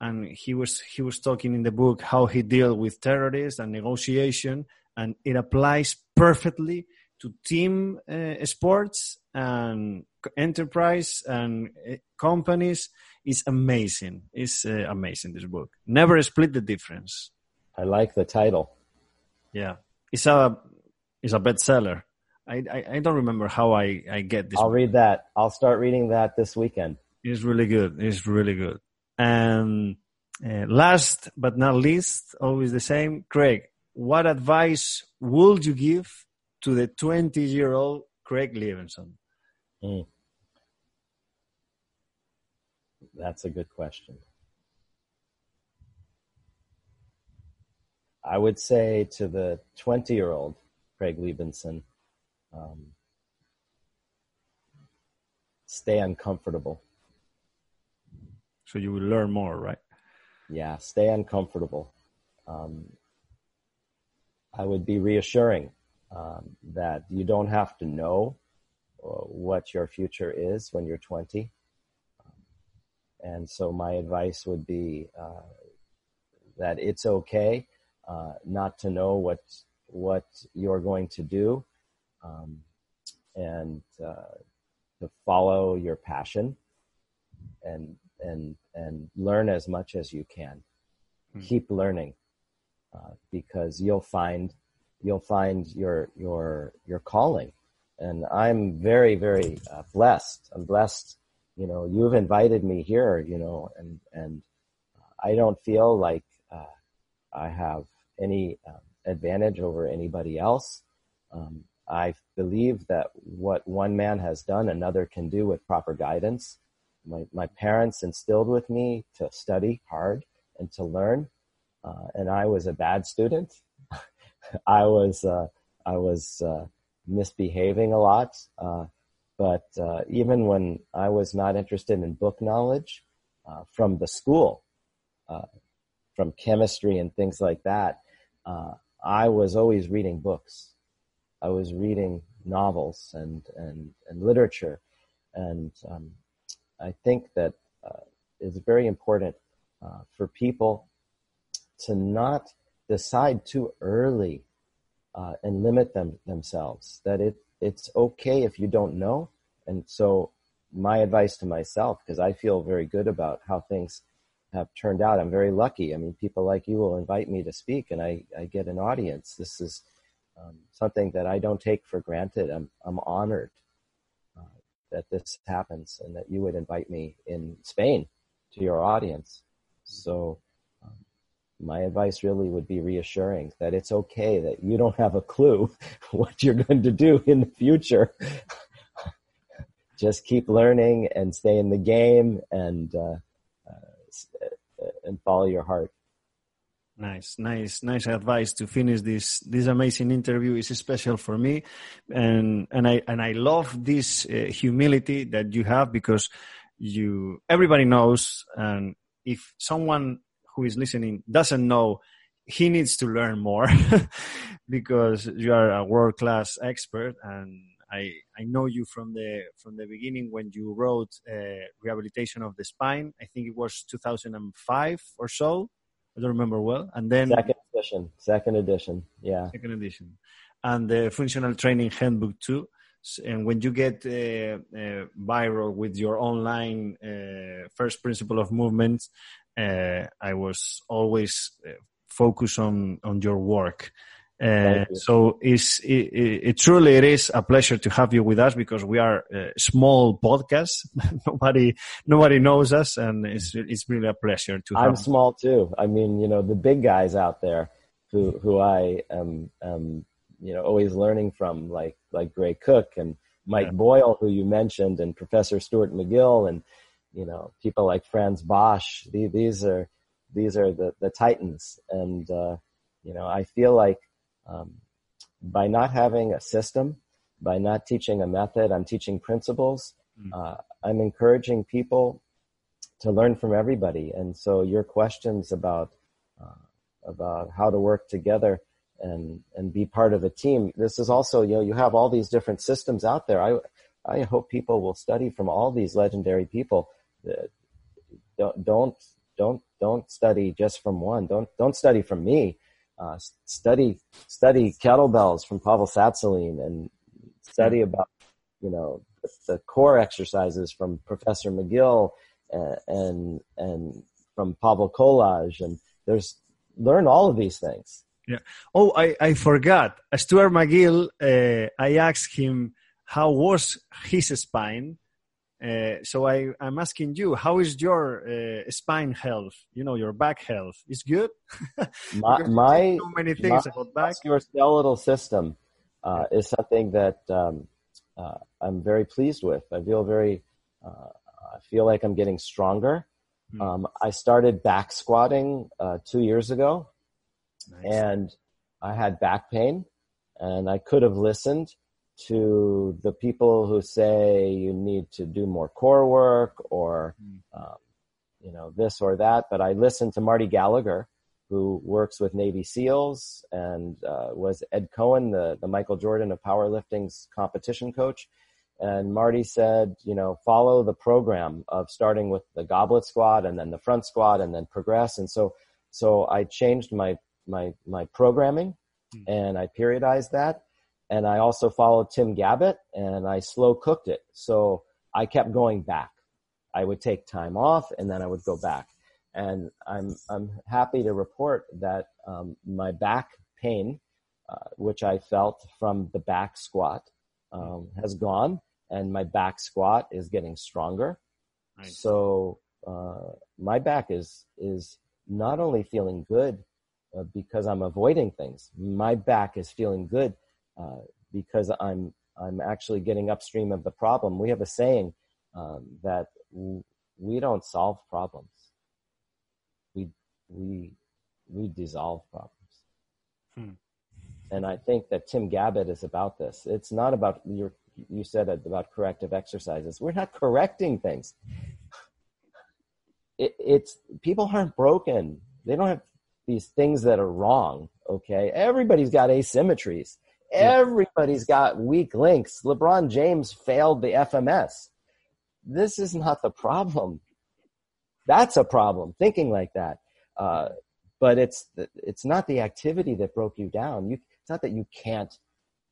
and he was he was talking in the book how he dealt with terrorists and negotiation and it applies perfectly to team uh, sports and enterprise and uh, companies it's amazing it's uh, amazing this book never split the difference i like the title yeah it's a it's a bestseller I, I, I don't remember how I, I get this. I'll book. read that. I'll start reading that this weekend. It's really good. It's really good. And uh, last but not least, always the same, Craig, what advice would you give to the 20 year old Craig Liebenson? Mm. That's a good question. I would say to the 20 year old Craig Liebenson, um, stay uncomfortable so you will learn more, right? Yeah, stay uncomfortable. Um, I would be reassuring um, that you don't have to know uh, what your future is when you're 20. Um, and so my advice would be uh, that it's okay uh, not to know what what you're going to do, um, and uh, to follow your passion, and and and learn as much as you can. Mm. Keep learning uh, because you'll find you'll find your your your calling. And I'm very very uh, blessed. I'm blessed. You know, you've invited me here. You know, and and I don't feel like uh, I have any um, advantage over anybody else. Um, I believe that what one man has done, another can do with proper guidance my, my parents instilled with me to study hard and to learn. Uh, and I was a bad student. I was, uh, I was, uh, misbehaving a lot. Uh, but, uh, even when I was not interested in book knowledge, uh, from the school, from chemistry and things like that, I was always reading books. I was reading novels and and and literature, and um, I think that uh, it's very important uh, for people to not decide too early uh, and limit them themselves. That it it's okay if you don't know, and so my advice to myself because I feel very good about how things have turned out. I'm very lucky. I mean, people like you will invite me to speak, and I I get an audience. This is um, something that I don't take for granted. I'm I'm honored that this happens and that you would invite me in Spain to your audience. So um, my advice really would be reassuring that it's okay that you don't have a clue what you're going to do in the future. Just keep learning and stay in the game and uh, uh, and follow your heart. Nice, nice, nice advice to finish this this amazing interview. is special for me, and and I and I love this uh, humility that you have because you everybody knows, and if someone who is listening doesn't know, he needs to learn more because you are a world class expert, and I I know you from the from the beginning when you wrote uh, rehabilitation of the spine. I think it was 2005 or so I don't remember well. And then second edition, second edition, yeah, second edition, and the functional training handbook too. And when you get uh, uh, viral with your online uh, first principle of movement, uh, I was always uh, focused on on your work uh, so it's, it, it, truly it is a pleasure to have you with us because we are a small podcast. nobody nobody knows us, and it's it's really a pleasure to. Have I'm small too. I mean, you know, the big guys out there who who I am, am you know always learning from, like like Gray Cook and Mike yeah. Boyle, who you mentioned, and Professor Stuart McGill, and you know people like Frans Bosch. These are these are the the titans, and uh, you know I feel like um, by not having a system, by not teaching a method, I'm teaching principles. Mm. Uh, I'm encouraging people to learn from everybody. And so your questions about uh, about how to work together and and be part of a team. This is also you know you have all these different systems out there. I I hope people will study from all these legendary people. Don't don't don't don't study just from one. Don't don't study from me uh, study study kettlebells from Pavel Tsatsouline and study hmm. about you know the, core exercises from Professor McGill and and, and from Pavel Kolar and there's learn all of these things. Yeah. Oh, I, I forgot. Stuart McGill, uh, I asked him how was his spine uh, so I, I'm asking you, how is your uh, spine health? You know, your back health is good. my my so many things my about back. Your skeletal system uh, is something that um, uh, I'm very pleased with. I feel very, uh, I feel like I'm getting stronger. Hmm. Um, I started back squatting two years ago, nice. and I had back pain, and I could have listened to the people who say you need to do more core work or hmm. um, you know this or that but i listened to marty gallagher who works with navy seals and uh, was ed coan the, the michael jordan of powerlifting's competition coach and marty said you know follow the program of starting with the goblet squat and then the front squat and then progress and so so i changed my my my programming mm. and i periodized that and I also followed Tim Gabbett and I slow cooked it. So I kept going back. I would take time off and then I would go back. And I'm, I'm happy to report that um, my back pain, uh, which I felt from the back squat, um, has gone and my back squat is getting stronger. Nice. So uh, my back is, is not only feeling good uh, because I'm avoiding things, my back is feeling good because I'm I'm actually getting upstream of the problem. We have a saying um, that w- we don't solve problems. We we we dissolve problems. Hmm. And I think that Tim Gabbett is about this. It's not about your you said about corrective exercises. We're not correcting things. It, it's people aren't broken. They don't have these things that are wrong. Okay, everybody's got asymmetries Everybody's got weak links. LeBron James failed the FMS. This is not the problem. That's a problem, thinking like that. Uh, but it's, it's not the activity that broke you down. You, it's not that you can't,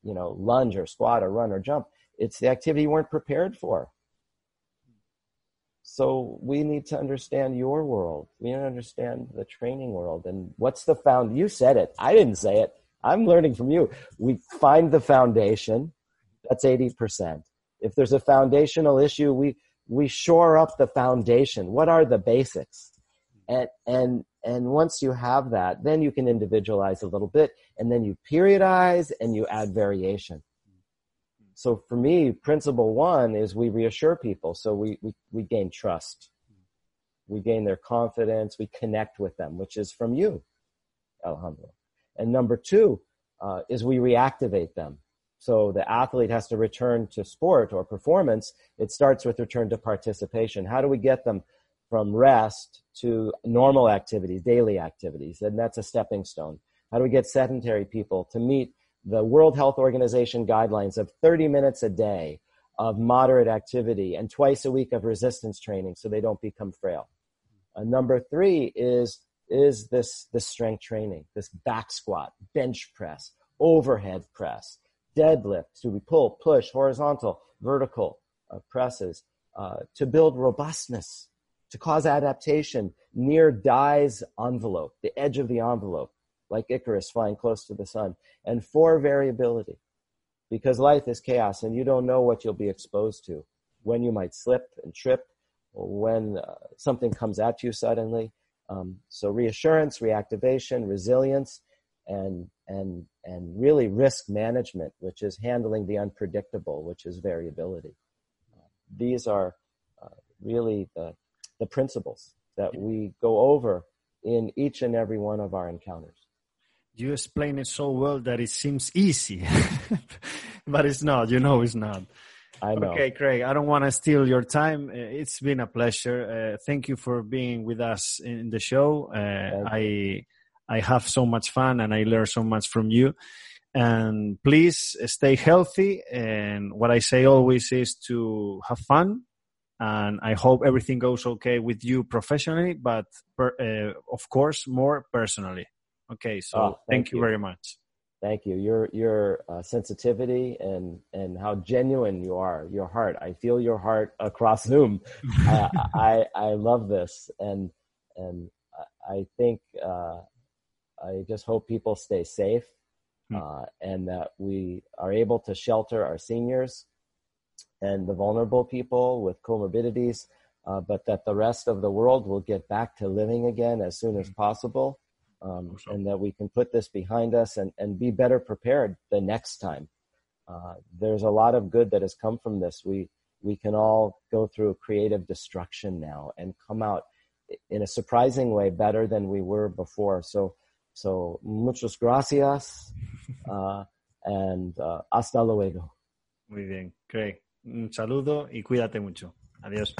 you know, lunge or squat or run or jump. It's the activity you weren't prepared for. So we need to understand your world. We need to understand the training world. And what's the found? You said it. I didn't say it. I'm learning from you. We find the foundation. That's 80%. If there's a foundational issue, we, we shore up the foundation. What are the basics? And, and, and once you have that, then you can individualize a little bit and then you periodize and you add variation. So for me, principle one is we reassure people. So we, we, we gain trust. We gain their confidence. We connect with them, which is from you, Alejandro. And number two uh, is we reactivate them. So the athlete has to return to sport or performance. It starts with return to participation. How do we get them from rest to normal activities, daily activities? And that's a stepping stone. How do we get sedentary people to meet the World Health Organization guidelines of 30 minutes a day of moderate activity and twice a week of resistance training so they don't become frail. Uh, number three is, is this, this strength training, this back squat, bench press, overhead press, deadlift. Do we pull, push, horizontal, vertical uh, presses uh, to build robustness, to cause adaptation near Dye's envelope, the edge of the envelope like Icarus flying close to the sun. And for variability, because life is chaos and you don't know what you'll be exposed to, when you might slip and trip, or when uh, something comes at you suddenly. Um, so reassurance, reactivation, resilience, and and and really risk management, which is handling the unpredictable, which is variability. These are uh, really the the principles that we go over in each and every one of our encounters you explain it so well that it seems easy, but it's not. You know, it's not. I know. Okay, Craig, I don't want to steal your time. Uh, it's been a pleasure. Uh, thank you for being with us in the show. Uh, I I have so much fun and I learn so much from you. And please stay healthy. And what I say always is to have fun. And I hope everything goes okay with you professionally, but per, uh, of course, more personally. Okay, so oh, thank, thank you. very much. Thank you. Your your uh, sensitivity and and how genuine you are. Your heart. I feel your heart across Zoom. I, I, I love this, and and I think uh, I just hope people stay safe, hmm. uh, and that we are able to shelter our seniors and the vulnerable people with comorbidities, uh, but that the rest of the world will get back to living again as soon as hmm. possible um, so. and that we can put this behind us and, and be better prepared the next time. Uh, there's a lot of good that has come from this. We we can all go through creative destruction now and come out in a surprising way better than we were before. So so muchas gracias uh, and uh, hasta luego. Muy bien, Craig. Un saludo y cuídate mucho. Adiós.